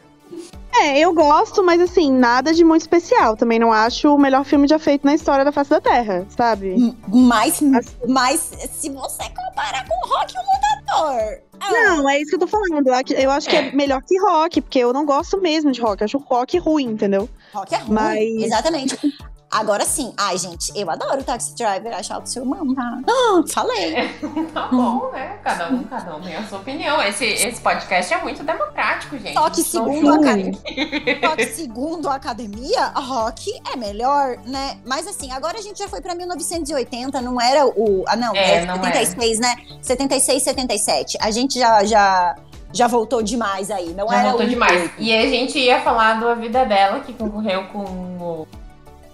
É, eu gosto, mas assim, nada de muito especial. Também não acho o melhor filme já feito na história da face da Terra, sabe? M- Mas, Assim. mas se você comparar com Rock o Lutador. ah, Não, é isso que eu tô falando. Eu acho- Eu acho que é melhor que rock, porque eu não gosto mesmo de rock. Eu acho rock ruim, entendeu? Rock é ruim. Mas- Exatamente. Agora sim. Ai, gente, eu adoro o Taxi Driver. Acho alto seu irmão, tá? Ah, falei. Tá bom, né? Cada um, cada um tem a sua opinião. Esse, esse podcast é muito democrático, gente. Só que segundo a, só que segundo a academia, rock é melhor, né? Mas assim, agora a gente já foi pra 1980, não era o. Ah, não, É, é, não 76, né? 76, 77. A gente já, já, já voltou demais aí, não Já era voltou o demais. E a gente ia falar do A Vida Bela, que concorreu com o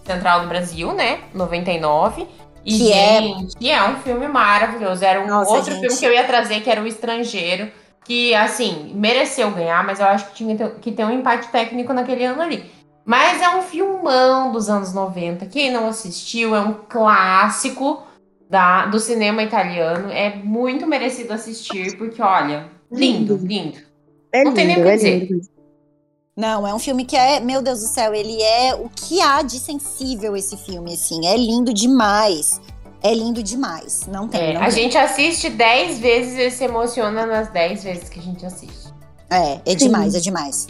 Central do Brasil, né? 99. E, Que é- gente, é... um filme maravilhoso. Era um Nossa, outro gente. filme que eu ia trazer, que era O Estrangeiro. Que, assim, mereceu ganhar, mas eu acho que tinha que ter um empate técnico naquele ano ali. Mas é um filmão dos anos 90. Quem não assistiu, é um clássico da, do cinema italiano. É muito merecido assistir, porque, olha, lindo, lindo. É Não tem nem o lindo, que é dizer. lindo. Não, é um filme que é, meu Deus do céu, ele é o que há de sensível esse filme, assim. É lindo demais. É lindo demais. Não tem. É, não a tem. gente assiste 10 vezes e se emociona nas 10 vezes que a gente assiste. É, é Sim. demais, é demais.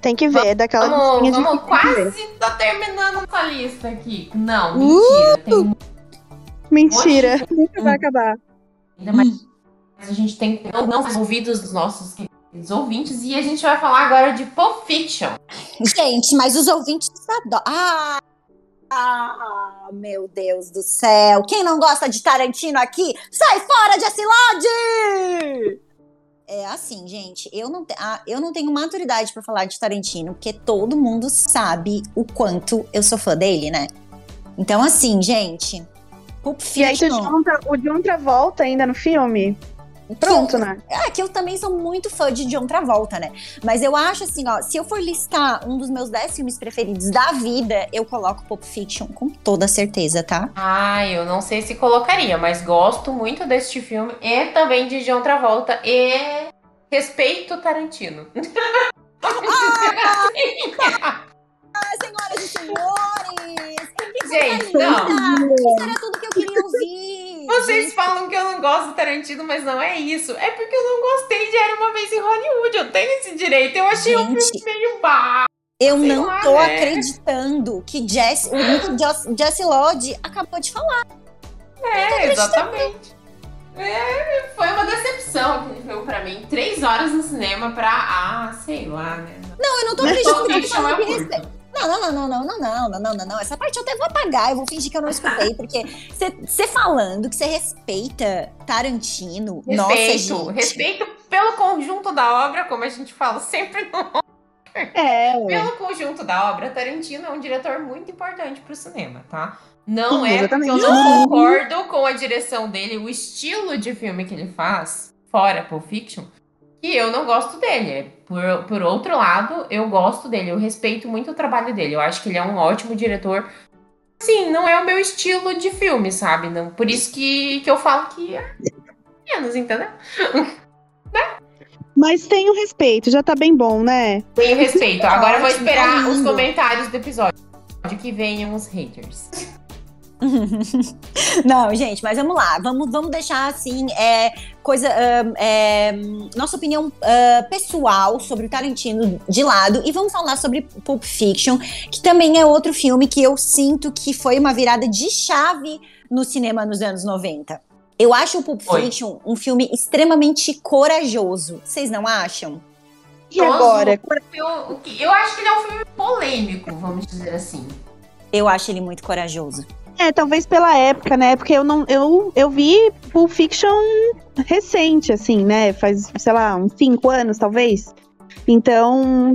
Tem que ver, é daquela Vamos, vamos tem quase tá terminando essa lista aqui. Não, Uh! mentira. Tem um Mentira, nunca vai acabar. ainda mais. A gente tem que não, não fazer ouvidos dos nossos queridos ouvintes. E a gente vai falar agora de Pulp Fiction. Gente, mas os ouvintes adoram. Ah! Ah, meu Deus do céu. Quem não gosta de Tarantino aqui, sai fora, Jesse Lodge! É assim, gente, eu não, te- ah, eu não tenho maturidade pra falar de Tarantino, porque todo mundo sabe o quanto eu sou fã dele, né? Então, assim, gente, Pulp E aí Fiction... junta o de outra volta ainda no filme. Pronto, né? É, que eu também sou muito fã de John Travolta, né? Mas eu acho assim, ó, se eu for listar um dos meus 10 filmes preferidos da vida, eu coloco Pulp Fiction com toda certeza, tá? Ah, eu não sei se colocaria, mas gosto muito deste filme e também de John Travolta e respeito Tarantino. Ah, senhoras e senhores! Que Gente, não. Isso era tudo que eu queria ouvir! Vocês Gente, falam que eu não gosto do Tarantino, mas não é isso. É porque eu não gostei de Era Uma Vez em Hollywood. Eu tenho esse direito. Eu achei um Gente. filme meio bar. eu sei não lá, tô né? acreditando que Jess, o Jesse Lodge acabou de falar. É, exatamente. É, foi uma decepção aquele filme pra mim. Três horas no cinema pra. Ah, sei lá, né? Não, eu não tô acreditando que eu tô é que. Não, não, não, não, não, não, não, não, não, não, não. Essa parte eu até vou apagar, eu vou fingir que eu não escutei, porque você falando que você respeita Tarantino, nossa, Respeito. gente. Respeito pelo conjunto da obra, como a gente fala sempre no É, ué. Pelo conjunto da obra, Tarantino é um diretor muito importante pro cinema, tá? Não Sim, é porque eu não concordo com a direção dele, o estilo de filme que ele faz, fora Pulp Fiction, que eu não gosto dele. É, Por, por outro lado, eu gosto dele, eu respeito muito o trabalho dele. Eu acho que ele é um ótimo diretor. Sim, não é o meu estilo de filme, sabe? Não, por isso que, que eu falo que é menos, entendeu? Mas tem o respeito, já tá bem bom, né? Tenho respeito. Agora eu vou tá esperar os comentários do episódio. Que venham os haters. Não, gente, mas vamos lá. Vamos, vamos deixar assim, é, coisa. ahn, é, nossa opinião ah, pessoal sobre o Tarantino de lado e vamos falar sobre Pulp Fiction, que também é outro filme que eu sinto que foi uma virada de chave no cinema nos anos 90. Eu acho o Pulp Foi. Fiction um filme extremamente corajoso. Vocês não acham? E agora? Eu, o que- eu acho que ele é um filme polêmico, vamos dizer assim. Eu acho ele muito corajoso. É, talvez pela época, né? Porque eu não. Eu, eu vi Pulp Fiction recente, assim, né? Faz, sei lá, uns cinco anos, talvez. Então.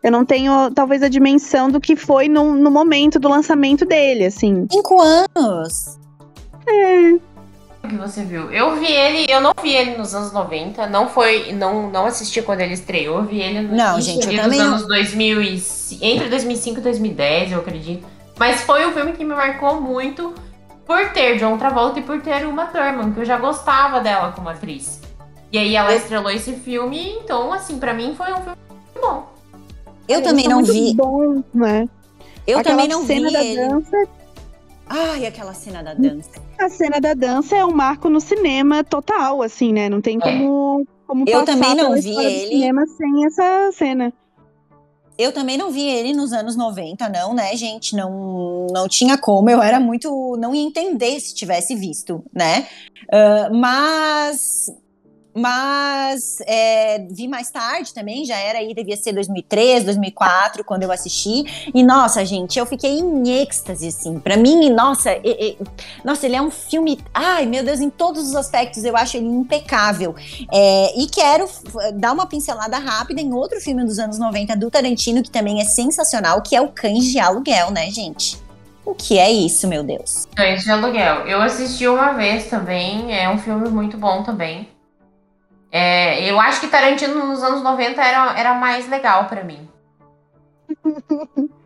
Eu não tenho, talvez, a dimensão do que foi no, no momento do lançamento dele, assim. Cinco anos. É. O que você viu? Eu vi ele, eu não vi ele nos anos 90, não foi, não, não assisti quando ele estreou, eu vi ele no Não, início gente, eu também não. anos 2000 e, entre 2005 e 2010, eu acredito. Mas foi um filme que me marcou muito por ter John Travolta e por ter uma Thurman, que eu já gostava dela como atriz. E aí ela Eu- estrelou esse filme, então assim, pra mim foi um filme muito bom. Eu também são não muito vi. bons, né? Eu Aquela também não vi cena da ele. dança, Ai, aquela cena da dança. a cena da dança é um marco no cinema total, assim, né? Não tem como, como Eu também não vi ele. cinema sem essa cena. Eu também não vi ele nos anos 90, não, né, gente? Não, não tinha como. Eu era muito. Não ia entender se tivesse visto, né? Ah, mas. Mas é, vi mais tarde também, já era aí, devia ser 2003, 2004, quando eu assisti. E nossa, gente, eu fiquei em êxtase, assim. Pra mim, nossa, e- e- nossa, ele é um filme. Ai, meu Deus, em todos os aspectos eu acho ele impecável. É, e quero dar uma pincelada rápida em outro filme dos anos 90 do Tarantino, que também é sensacional, que é o Cães de Aluguel, né, gente? O que é isso, meu Deus? Cães de Aluguel. Eu assisti uma vez também, é um filme muito bom também. É, eu acho que Tarantino nos anos 90 era, era mais legal pra mim.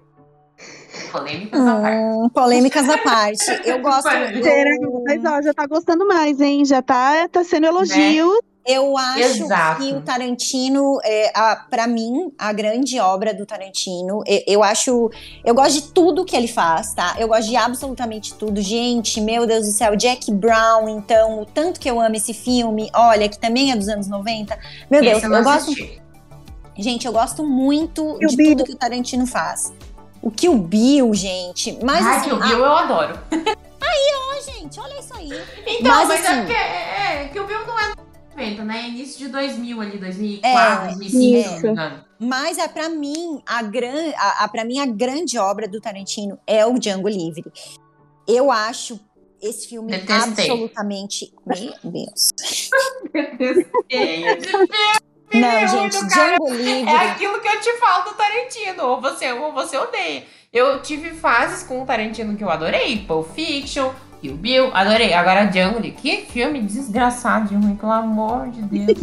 Polêmicas à parte. Hum, polêmicas à parte. Eu gosto. Será? Mas ó, já tá gostando mais, hein? Já tá, tá sendo elogio. Eu acho Exato. que o Tarantino, é, a, para mim, a grande obra do Tarantino, eu, eu acho. Eu gosto de tudo que ele faz, tá? Eu gosto de absolutamente tudo. Gente, meu Deus do céu, Jack Brown, então, o tanto que eu amo esse filme, olha, que também é dos anos 90. Meu Deus, Esse eu, não gosto. Gente, eu gosto muito Kill de Bill. tudo que o Tarantino faz. O Kill Bill, gente. Mas Ai, assim, que o Bill eu adoro. ah, gente, olha isso aí. Então, Mas, mas, assim- é porque é, é, que o Bill não é 90, né? Início de 2000 ali, 2004, É, 2005, se isso. não me engano. Mas é para mim a gran, a, a para mim a grande obra do Tarantino é o Django Livre. Eu acho esse filme Detestei. absolutamente, meu Deus. Detestei. Não, é gente. Django Livre. É aquilo que eu te falo do Tarantino. Ou você ama ou você odeia. Eu tive fases com o Tarantino que eu adorei. Pulp Fiction, Kill Bill, adorei. Agora Django, Livre, que filme desgraçado de ruim, pelo amor de Deus.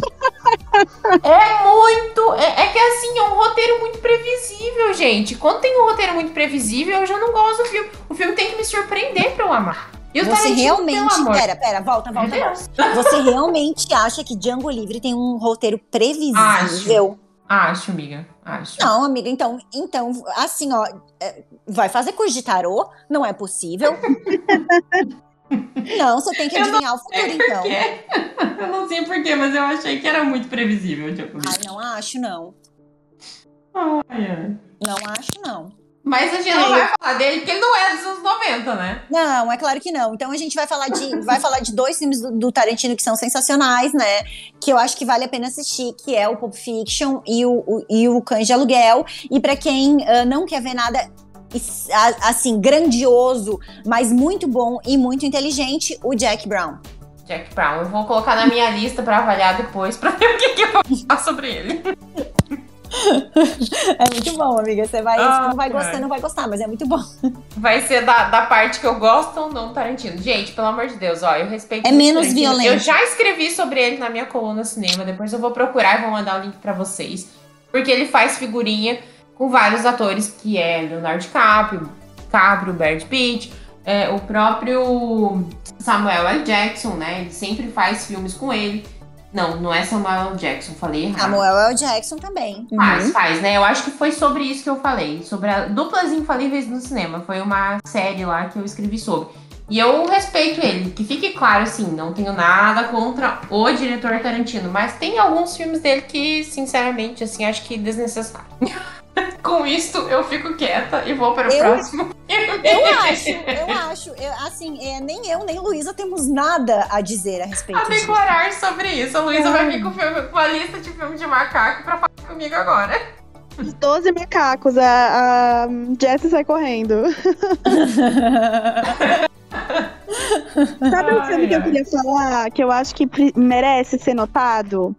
é muito... É, é que assim, é um roteiro muito previsível, gente. Quando tem um roteiro muito previsível, eu já não gosto do filme. O filme tem que me surpreender pra eu amar. E Você realmente, pera, pera, volta, volta. Você realmente acha que Django Livre tem um roteiro previsível? Acho, amiga. Acho. Não, amiga, então, então, assim, ó, é, vai fazer curso de tarô? Não é possível. Não, você tem que adivinhar o futuro, então. Eu não sei porquê, mas eu achei que era muito previsível. Tipo. Ai, não acho, não. Ai, ai. Não acho, não. Mas a gente não vai falar dele porque ele não é dos anos 90, né? Não, é claro que não. Então a gente vai falar de, vai falar de dois filmes do, do Tarantino que são sensacionais, né? Que eu acho que vale a pena assistir, que é o Pulp Fiction e o, o- e o Cães de Aluguel. E pra quem ah, não quer ver nada assim grandioso, mas muito bom e muito inteligente, o Jack Brown. Jack Brown. Eu vou colocar na minha lista pra avaliar depois pra ver o que, que eu vou falar sobre ele. É muito bom, amiga. Você vai, Ah, você não vai cara. gostar, não vai gostar, mas é muito bom. Vai ser da, da parte que eu gosto ou não Tarantino. Gente, pelo amor de Deus, ó, eu respeito É menos Tarantino. violento. Eu já escrevi sobre ele na minha coluna cinema, depois eu vou procurar e vou mandar o link pra vocês. Porque ele faz figurinha com vários atores, que é Leonardo DiCaprio, DiCaprio, Brad Pitt, é, o próprio Samuel L. Jackson, né? Ele sempre faz filmes com ele. Não, não é Samuel L. Jackson, falei errado. Samuel L. Jackson também. Faz, Uhum. faz, né? Eu acho que foi sobre isso que eu falei, sobre a duplas infalíveis no cinema. Foi uma série lá que eu escrevi sobre. E eu respeito ele, que fique claro, assim, não tenho nada contra o diretor Tarantino, mas tem alguns filmes dele que, sinceramente, assim, acho que desnecessário. Com isso, eu fico quieta e vou para o Eu- próximo. Eu acho, eu acho. Eu, assim, é, nem eu, nem Luísa temos nada a dizer a respeito A disso. declarar sobre isso. A Luísa vai Ai. vir com, filme, com a lista de filme de macaco pra falar comigo agora. Os 12 macacos, a, a Jessie sai correndo. Sabe um Ai, filme que eu ai. queria falar, que eu acho que merece ser notado?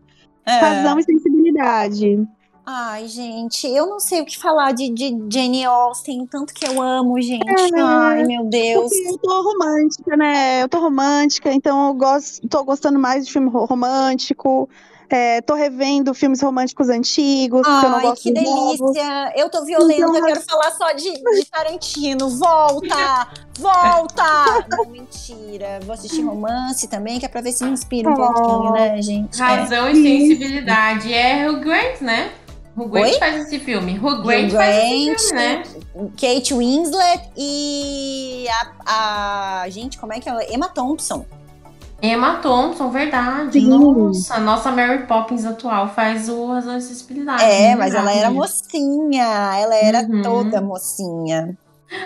É. Razão e sensibilidade. Ai, gente, eu não sei o que falar de, de Jane Austen, tanto que eu amo, gente. É, Ai, meu Deus. Eu tô romântica, né? Eu tô romântica, então eu gosto, tô gostando mais de filme ro- romântico. É, tô revendo filmes românticos antigos, porque eu não Ai, gosto que dos novos. delícia! Eu tô violenta, Então, eu quero falar só de, de Tarantino. Volta! Volta! Não, mentira. Vou assistir romance também, que é pra ver se me inspira um Oh. pouquinho, né, gente? É. Razão e sensibilidade. É Hugh Grant, né? Hugh Grant faz esse filme. Hugh Hugh Grant faz esse filme, né? Kate Winslet e a, a- Gente, como é que ela. Emma Thompson. Emma Thompson, verdade. Sim. Nossa, a nossa Mary Poppins atual faz o Razão e Sensibilidade. É, mas ela era mocinha. Ela era Uhum. toda mocinha.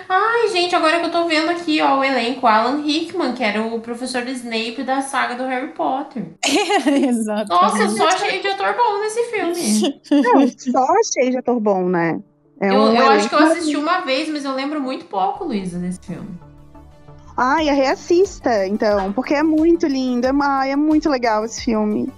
Ai, gente, agora que eu tô vendo aqui, ó, o elenco Alan Rickman, que era o professor Snape da saga do Harry Potter. Exato. Nossa, só cheio de ator bom nesse filme. Não, só achei de ator bom, né? É eu um eu acho que eu assisti uma vez, mas eu lembro muito pouco, Luísa, desse filme. Ai, reassista, então, porque é muito lindo. É, ai, é muito legal esse filme.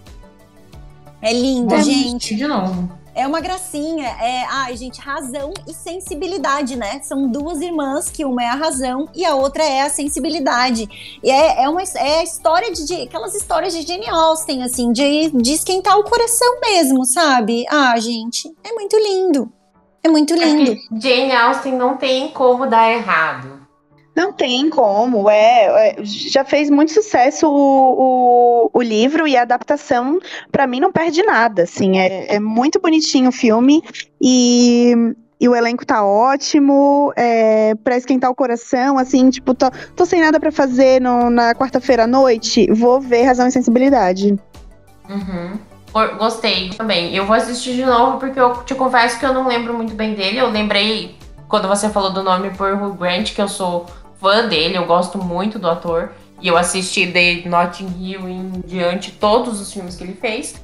É lindo, Vou gente. de novo. É uma gracinha. É, ai, gente, razão e sensibilidade, né? São duas irmãs, que uma é a razão e a outra é a sensibilidade. E é, é uma é história de, de- aquelas histórias de Jane Austen, assim, de, de esquentar o coração mesmo, sabe? Ah, gente, é muito lindo. É muito lindo. Jane Austen não tem como dar errado. Não tem como, é, é, já fez muito sucesso o, o, o livro e a adaptação, pra mim, não perde nada, assim, é, é muito bonitinho o filme e, e o elenco tá ótimo, é, pra esquentar o coração, assim, tipo, tô, tô sem nada pra fazer no- na quarta-feira à noite, vou ver Razão e Sensibilidade. Uhum. Gostei também. Eu vou assistir de novo porque eu te confesso que eu não lembro muito bem dele. Eu lembrei quando você falou do nome por Hugh Grant, que eu sou fã dele, eu gosto muito do ator. E eu assisti de Notting Hill em diante todos os filmes que ele fez.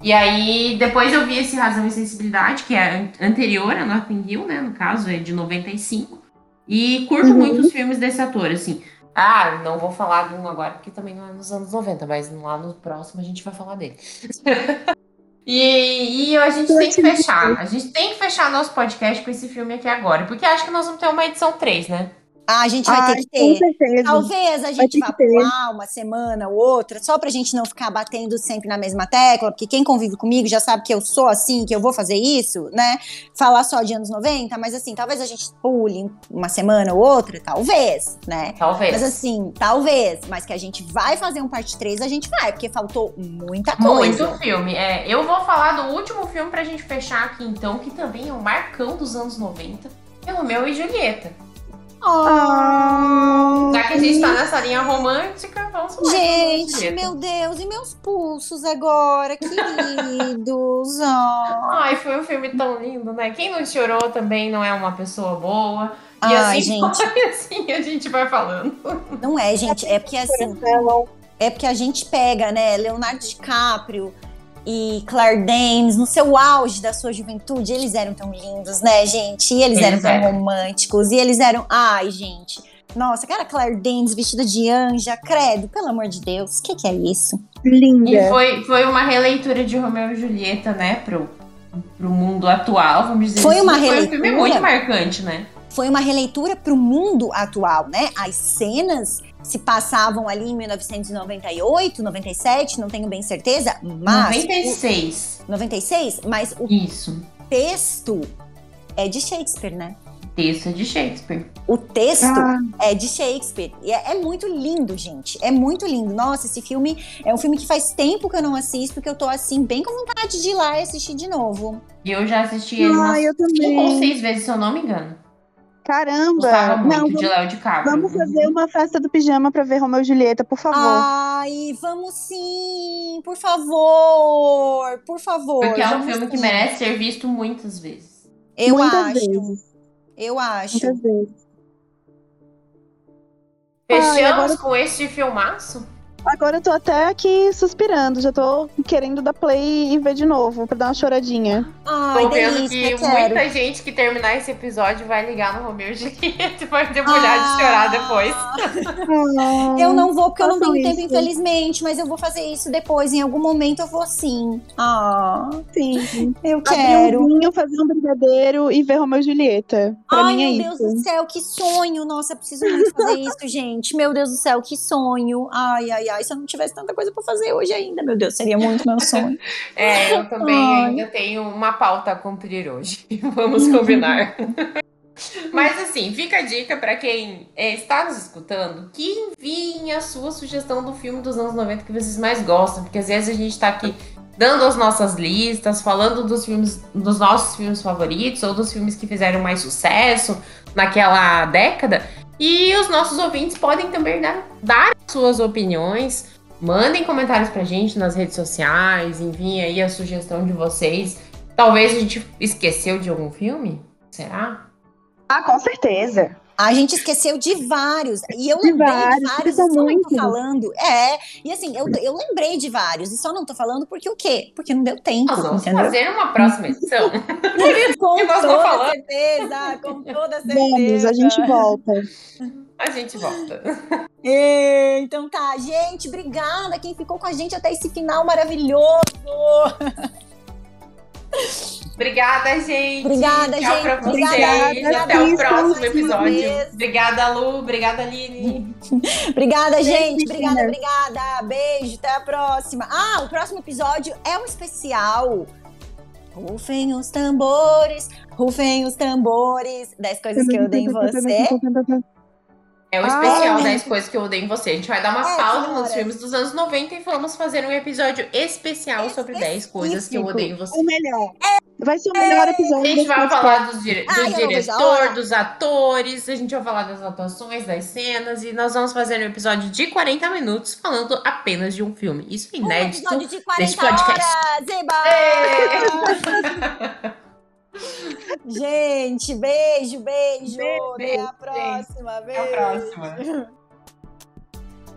E aí, depois eu vi esse Razão e Sensibilidade, que é an- anterior a Notting Hill, né? No caso, é de 95. E curto Uhum. muito os filmes desse ator, assim. Ah, não vou falar de um agora, porque também não é nos anos 90, mas lá no próximo a gente vai falar dele. e, e a gente tem que fechar. A gente tem que fechar nosso podcast com esse filme aqui agora. Porque acho que nós vamos ter uma edição 3, né? Ah, a gente vai Ai, ter que com ter. certeza. Talvez a gente vá que pular uma semana ou outra, só pra gente não ficar batendo sempre na mesma tecla, porque quem convive comigo já sabe que eu sou assim, que eu vou fazer isso, né? Falar só de anos 90, mas assim, talvez a gente pule uma semana ou outra, talvez, né? Talvez. Mas assim, talvez, mas que a gente vai fazer um parte 3, a gente vai, porque faltou muita coisa. Muito filme. É, eu vou falar do último filme pra gente fechar aqui, então, que também é um marcão dos anos 90. É Romeu e Julieta. Ah, Já que a gente tá nessa linha romântica, vamos e Gente, meu Deus, e meus pulsos agora, queridos? Oh. Ai, foi um filme tão lindo, né? Quem não chorou também não é uma pessoa boa. E Ai, assim, gente. assim a gente vai falando. Não é, gente, é porque assim, é porque a gente pega, né, Leonardo DiCaprio e Claire Danes no seu auge da sua juventude, eles eram tão lindos, né, gente? E eles, Eles eram tão eram. românticos, e eles eram, ai, gente. Nossa, cara, Claire Danes vestida de anja, credo, pelo amor de Deus, o que, que é isso? linda. E foi, foi uma releitura de Romeu e Julieta, né, pro, pro mundo atual, vamos dizer Foi assim. uma Foi um releitura? filme muito marcante, né? Foi uma releitura para o mundo atual, né? As cenas se passavam ali em 1998, 97, não tenho bem certeza, mas 96. 96, mas o Isso. texto é de Shakespeare, né? Texto de Shakespeare. O texto Ah, é de Shakespeare. E é, é muito lindo, gente. É muito lindo. Nossa, esse filme é um filme que faz tempo que eu não assisto, que eu tô assim, bem com vontade de ir lá e assistir de novo. E eu já assisti ele umas Ai, eu cinco ou seis vezes, se eu não me engano. Caramba. Muito Não, de vamos, Léo DiCaprio. vamos fazer uma festa do pijama pra ver Romeu e Julieta, por favor. Ai, vamos sim! Por favor! Por favor! Porque é um filme que sim. merece ser visto muitas vezes. Eu Muitas acho. vezes. Eu acho. Muitas vezes. Fechamos Ai, agora- com este filmaço? Agora eu tô até aqui suspirando, já tô querendo dar play e ver de novo, pra dar uma choradinha. Ai, Tô vendo delícia, que quero. muita gente que terminar esse episódio vai ligar no Romeu e Julieta e vai debulhar de chorar depois. Ah, Eu não vou porque eu não tenho tempo, isso. infelizmente, mas eu vou fazer isso depois. Em algum momento eu vou sim. Ah, Sim. eu Abrir quero. um vinho, fazer um brigadeiro e ver Romeu e Julieta. Pra Ai, mim é meu isso. Deus do céu, que sonho! Nossa, eu preciso muito fazer isso, gente. Meu Deus do céu, que sonho! Ai, ai, ai. Se eu não tivesse tanta coisa pra fazer hoje ainda, meu Deus, seria muito meu sonho. É, eu também Ai. ainda tenho uma pauta a cumprir hoje. Vamos combinar. Mas assim, fica a dica pra quem é, está nos escutando que enviem a sua sugestão do filme dos anos 90 que vocês mais gostam, porque às vezes a gente tá aqui dando as nossas listas, falando dos filmes, dos nossos filmes favoritos ou dos filmes que fizeram mais sucesso naquela década. E os nossos ouvintes podem também dar, dar suas opiniões. Mandem comentários pra gente nas redes sociais, enviem aí a sugestão de vocês. Talvez a gente esqueceu de algum filme? Será? Ah, com certeza. A gente esqueceu de vários. E eu De lembrei vários, de vários, e só não tô falando. É, e assim, eu, eu lembrei de vários, e só não tô falando porque o quê? Porque não deu tempo, Nós vamos entendeu? fazer uma próxima edição. Com nós toda certeza, com toda certeza. Vamos, a gente volta. A gente volta. Ê, Então tá, gente, obrigada quem ficou com a gente até esse final maravilhoso. Obrigada, gente. Obrigada, Tchau gente. pra vocês. Obrigada, Até o próximo episódio. vez. Obrigada, Lu. Obrigada, Aline. Obrigada, Beijo, gente. Obrigada, obrigada. Beijo, até a próxima. Ah, o próximo episódio é um especial. Rufem os tambores, rufem os tambores. 10 coisas que eu odeio em você. É o Ah, especial é? 10 coisas que eu odeio em você. A gente vai dar uma É, pausa senhoras. nos filmes dos anos 90 e vamos fazer um episódio especial sobre 10 coisas que eu odeio em você. O melhor. Vai ser o melhor A episódio. gente desse vai falar dos, dire Ai, do a diretor, dos atores, a gente vai falar das atuações, das cenas, e nós vamos fazer um episódio de 40 minutos falando apenas de um filme. Isso é Um inédito. episódio de desse 40 podcast. horas. Gente, beijo, beijo. Beijo, Até a beijo, próxima. Até a Beijo. próxima.